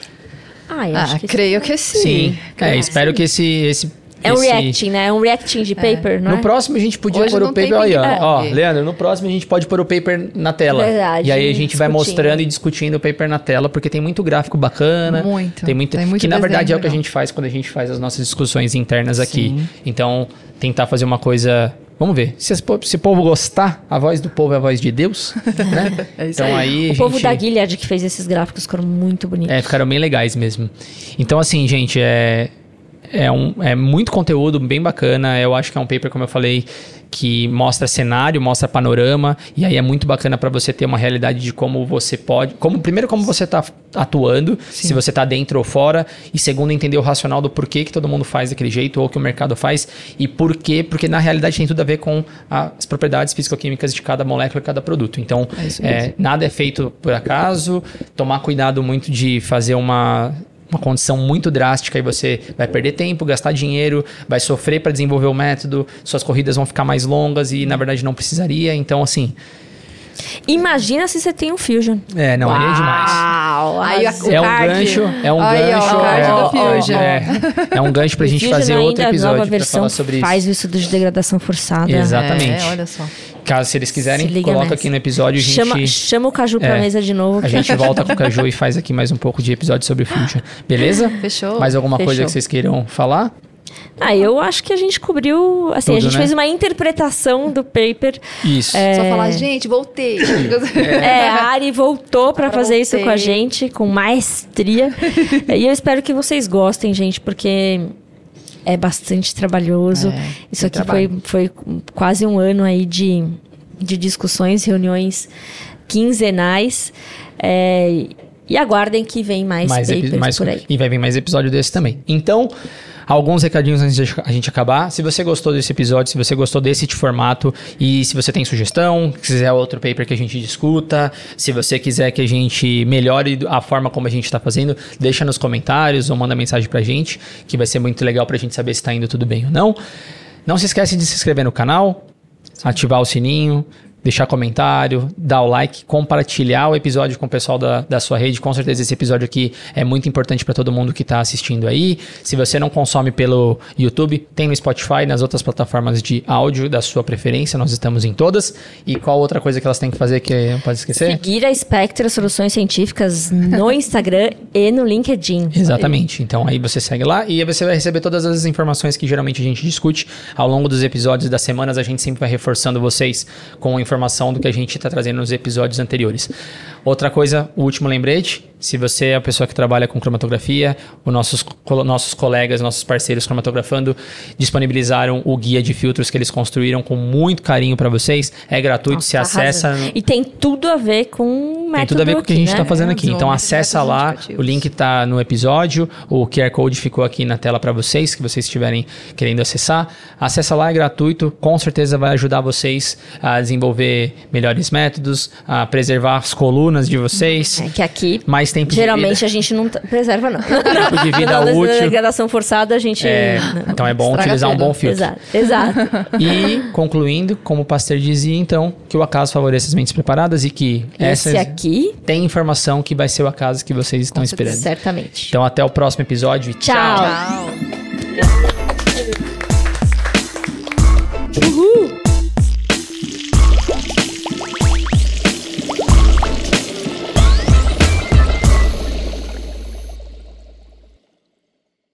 S2: Ah, eu acho
S3: Ah,
S2: que
S3: creio que sim.
S1: Sim. É, espero que esse, esse
S2: é um
S1: esse-
S2: reacting, né? É um reacting de paper, não
S1: No
S2: é?
S1: próximo a gente podia
S3: Hoje
S1: pôr o
S3: não
S1: paper. Olha,
S3: ping-pong.
S1: ó, Leandro, no próximo a gente pode pôr o paper na tela.
S2: Verdade,
S1: E aí a gente vai
S2: discutindo.
S1: mostrando e discutindo o paper na tela, porque tem muito gráfico bacana.
S3: Muito.
S1: Tem muito.
S3: Tem muito
S1: que na verdade é o que a gente faz quando a gente faz as nossas discussões internas aqui.
S3: Sim.
S1: Então, tentar fazer uma coisa. Vamos ver. Se, o povo gostar, a voz do povo é a voz de Deus. Né?
S3: É isso
S1: então aí.
S2: O
S1: a
S2: povo
S1: gente...
S2: da Gilead que fez esses gráficos ficaram muito bonitos.
S1: É, ficaram bem legais mesmo. Então, assim, gente, é, é, um, é muito conteúdo bem bacana. Eu acho que é um paper, como eu falei, que mostra cenário, mostra panorama, e aí é muito bacana para você ter uma realidade de como você pode. como Primeiro, como você está atuando, se você está dentro ou fora, e segundo, entender o racional do porquê que todo mundo faz daquele jeito, ou que o mercado faz, e por quê, porque na realidade tem tudo a ver com as propriedades físico-químicas de cada molécula e cada produto. Então,
S3: É
S1: é, nada é feito por acaso, tomar cuidado muito de fazer uma uma condição muito drástica e você vai perder tempo, gastar dinheiro, vai sofrer para desenvolver o método, suas corridas vão ficar mais longas e na verdade não precisaria. Então, assim,
S2: Imagina se você tem um Fusion.
S1: é, não, aí é demais.
S2: Uau!
S3: Aí. O
S1: é um
S3: card.
S1: gancho, é um
S3: Aí, ó,
S1: gancho.
S3: o card
S1: é,
S3: do
S1: ó,
S3: Fusion.
S1: É, é um gancho pra
S2: O
S1: gente fazer outro
S2: nova
S1: episódio pra
S2: versão
S1: falar sobre
S2: faz
S1: isso.
S2: o estudo de degradação forçada.
S1: Exatamente.
S3: É, olha só.
S1: Caso se eles quiserem,
S2: Se
S1: coloca
S2: nessa.
S1: aqui no episódio. A gente,
S2: Chama, chama o Caju pra
S1: É,
S2: mesa de novo.
S1: a
S2: que-
S1: gente volta com o Caju e faz aqui mais um pouco de episódio sobre Fusion. Beleza?
S3: Fechou.
S1: Mais alguma coisa
S2: Fechou.
S1: que vocês queiram falar?
S2: Ah, eu acho que a gente cobriu. Assim, a
S1: Tudo,
S2: gente
S1: né?
S2: fez uma interpretação do paper.
S1: Isso.
S3: Só falar, gente, voltei.
S2: É, a Ari voltou pra
S3: Agora
S2: fazer isso com a
S3: voltei.
S2: gente, com maestria. e eu espero que vocês gostem, gente, porque é bastante trabalhoso.
S3: É,
S2: isso aqui foi, foi quase um ano aí de, de discussões, reuniões quinzenais. É, e aguardem que vem mais,
S1: mais,
S2: papers
S1: mais
S2: por aí.
S1: E vai vir mais episódio desse também. Então, alguns recadinhos antes de a gente acabar. Se você gostou desse episódio, se você gostou desse formato e se você tem sugestão, quiser outro paper que a gente discuta, se você quiser que a gente melhore a forma como a gente está fazendo, deixa nos comentários ou manda mensagem pra gente, que vai ser muito legal pra gente saber se tá indo tudo bem ou não. Não se esquece de se inscrever no canal, ativar o sininho, deixar comentário, dar o like, compartilhar o episódio com o pessoal da, da sua rede. Com certeza esse episódio aqui é muito importante para todo mundo que está assistindo aí. Se você não consome pelo YouTube, tem no Spotify, nas outras plataformas de áudio da sua preferência, nós estamos em todas. E qual outra coisa que elas têm que fazer que não pode esquecer?
S2: Seguir a Spectra Soluções Científicas no Instagram e no LinkedIn.
S1: Exatamente. Então aí você segue lá e você vai receber todas as informações que geralmente a gente discute ao longo dos episódios das semanas. A gente sempre vai reforçando vocês com informação do que a gente está trazendo nos episódios anteriores. Outra coisa, o último lembrete. Se você é a pessoa que trabalha com cromatografia, os nossos, nossos colegas, nossos parceiros cromatografando disponibilizaram o guia de filtros que eles construíram com muito carinho para vocês. É gratuito,
S2: Nossa,
S1: se acessa.
S2: E tem tudo a ver com o método
S1: Tem tudo a ver com o que a gente está
S2: né?
S1: fazendo aqui. Então acessa lá, o link tá no episódio, o QR Code ficou aqui na tela para vocês, que vocês estiverem querendo acessar. Acessa lá, é gratuito, com certeza vai ajudar vocês a desenvolver melhores métodos, a preservar as colunas colunas de vocês.
S2: É que aqui.
S1: Mais tempo
S2: Geralmente a gente não preserva, não.
S1: Tempo de vida
S2: Quando
S1: útil.
S2: degradação forçada, a gente.
S1: É,
S2: não,
S1: então é bom utilizar
S3: tudo.
S1: um bom filtro.
S2: Exato. Exato.
S1: e, concluindo, como o Pasteur dizia, então, que o acaso favorece as mentes preparadas e que
S2: Esse
S1: essas.
S2: aqui.
S1: Tem informação que vai ser o acaso que vocês estão esperando.
S2: Certamente.
S1: Então, até o próximo episódio e
S2: tchau.
S3: tchau. tchau. Uhul!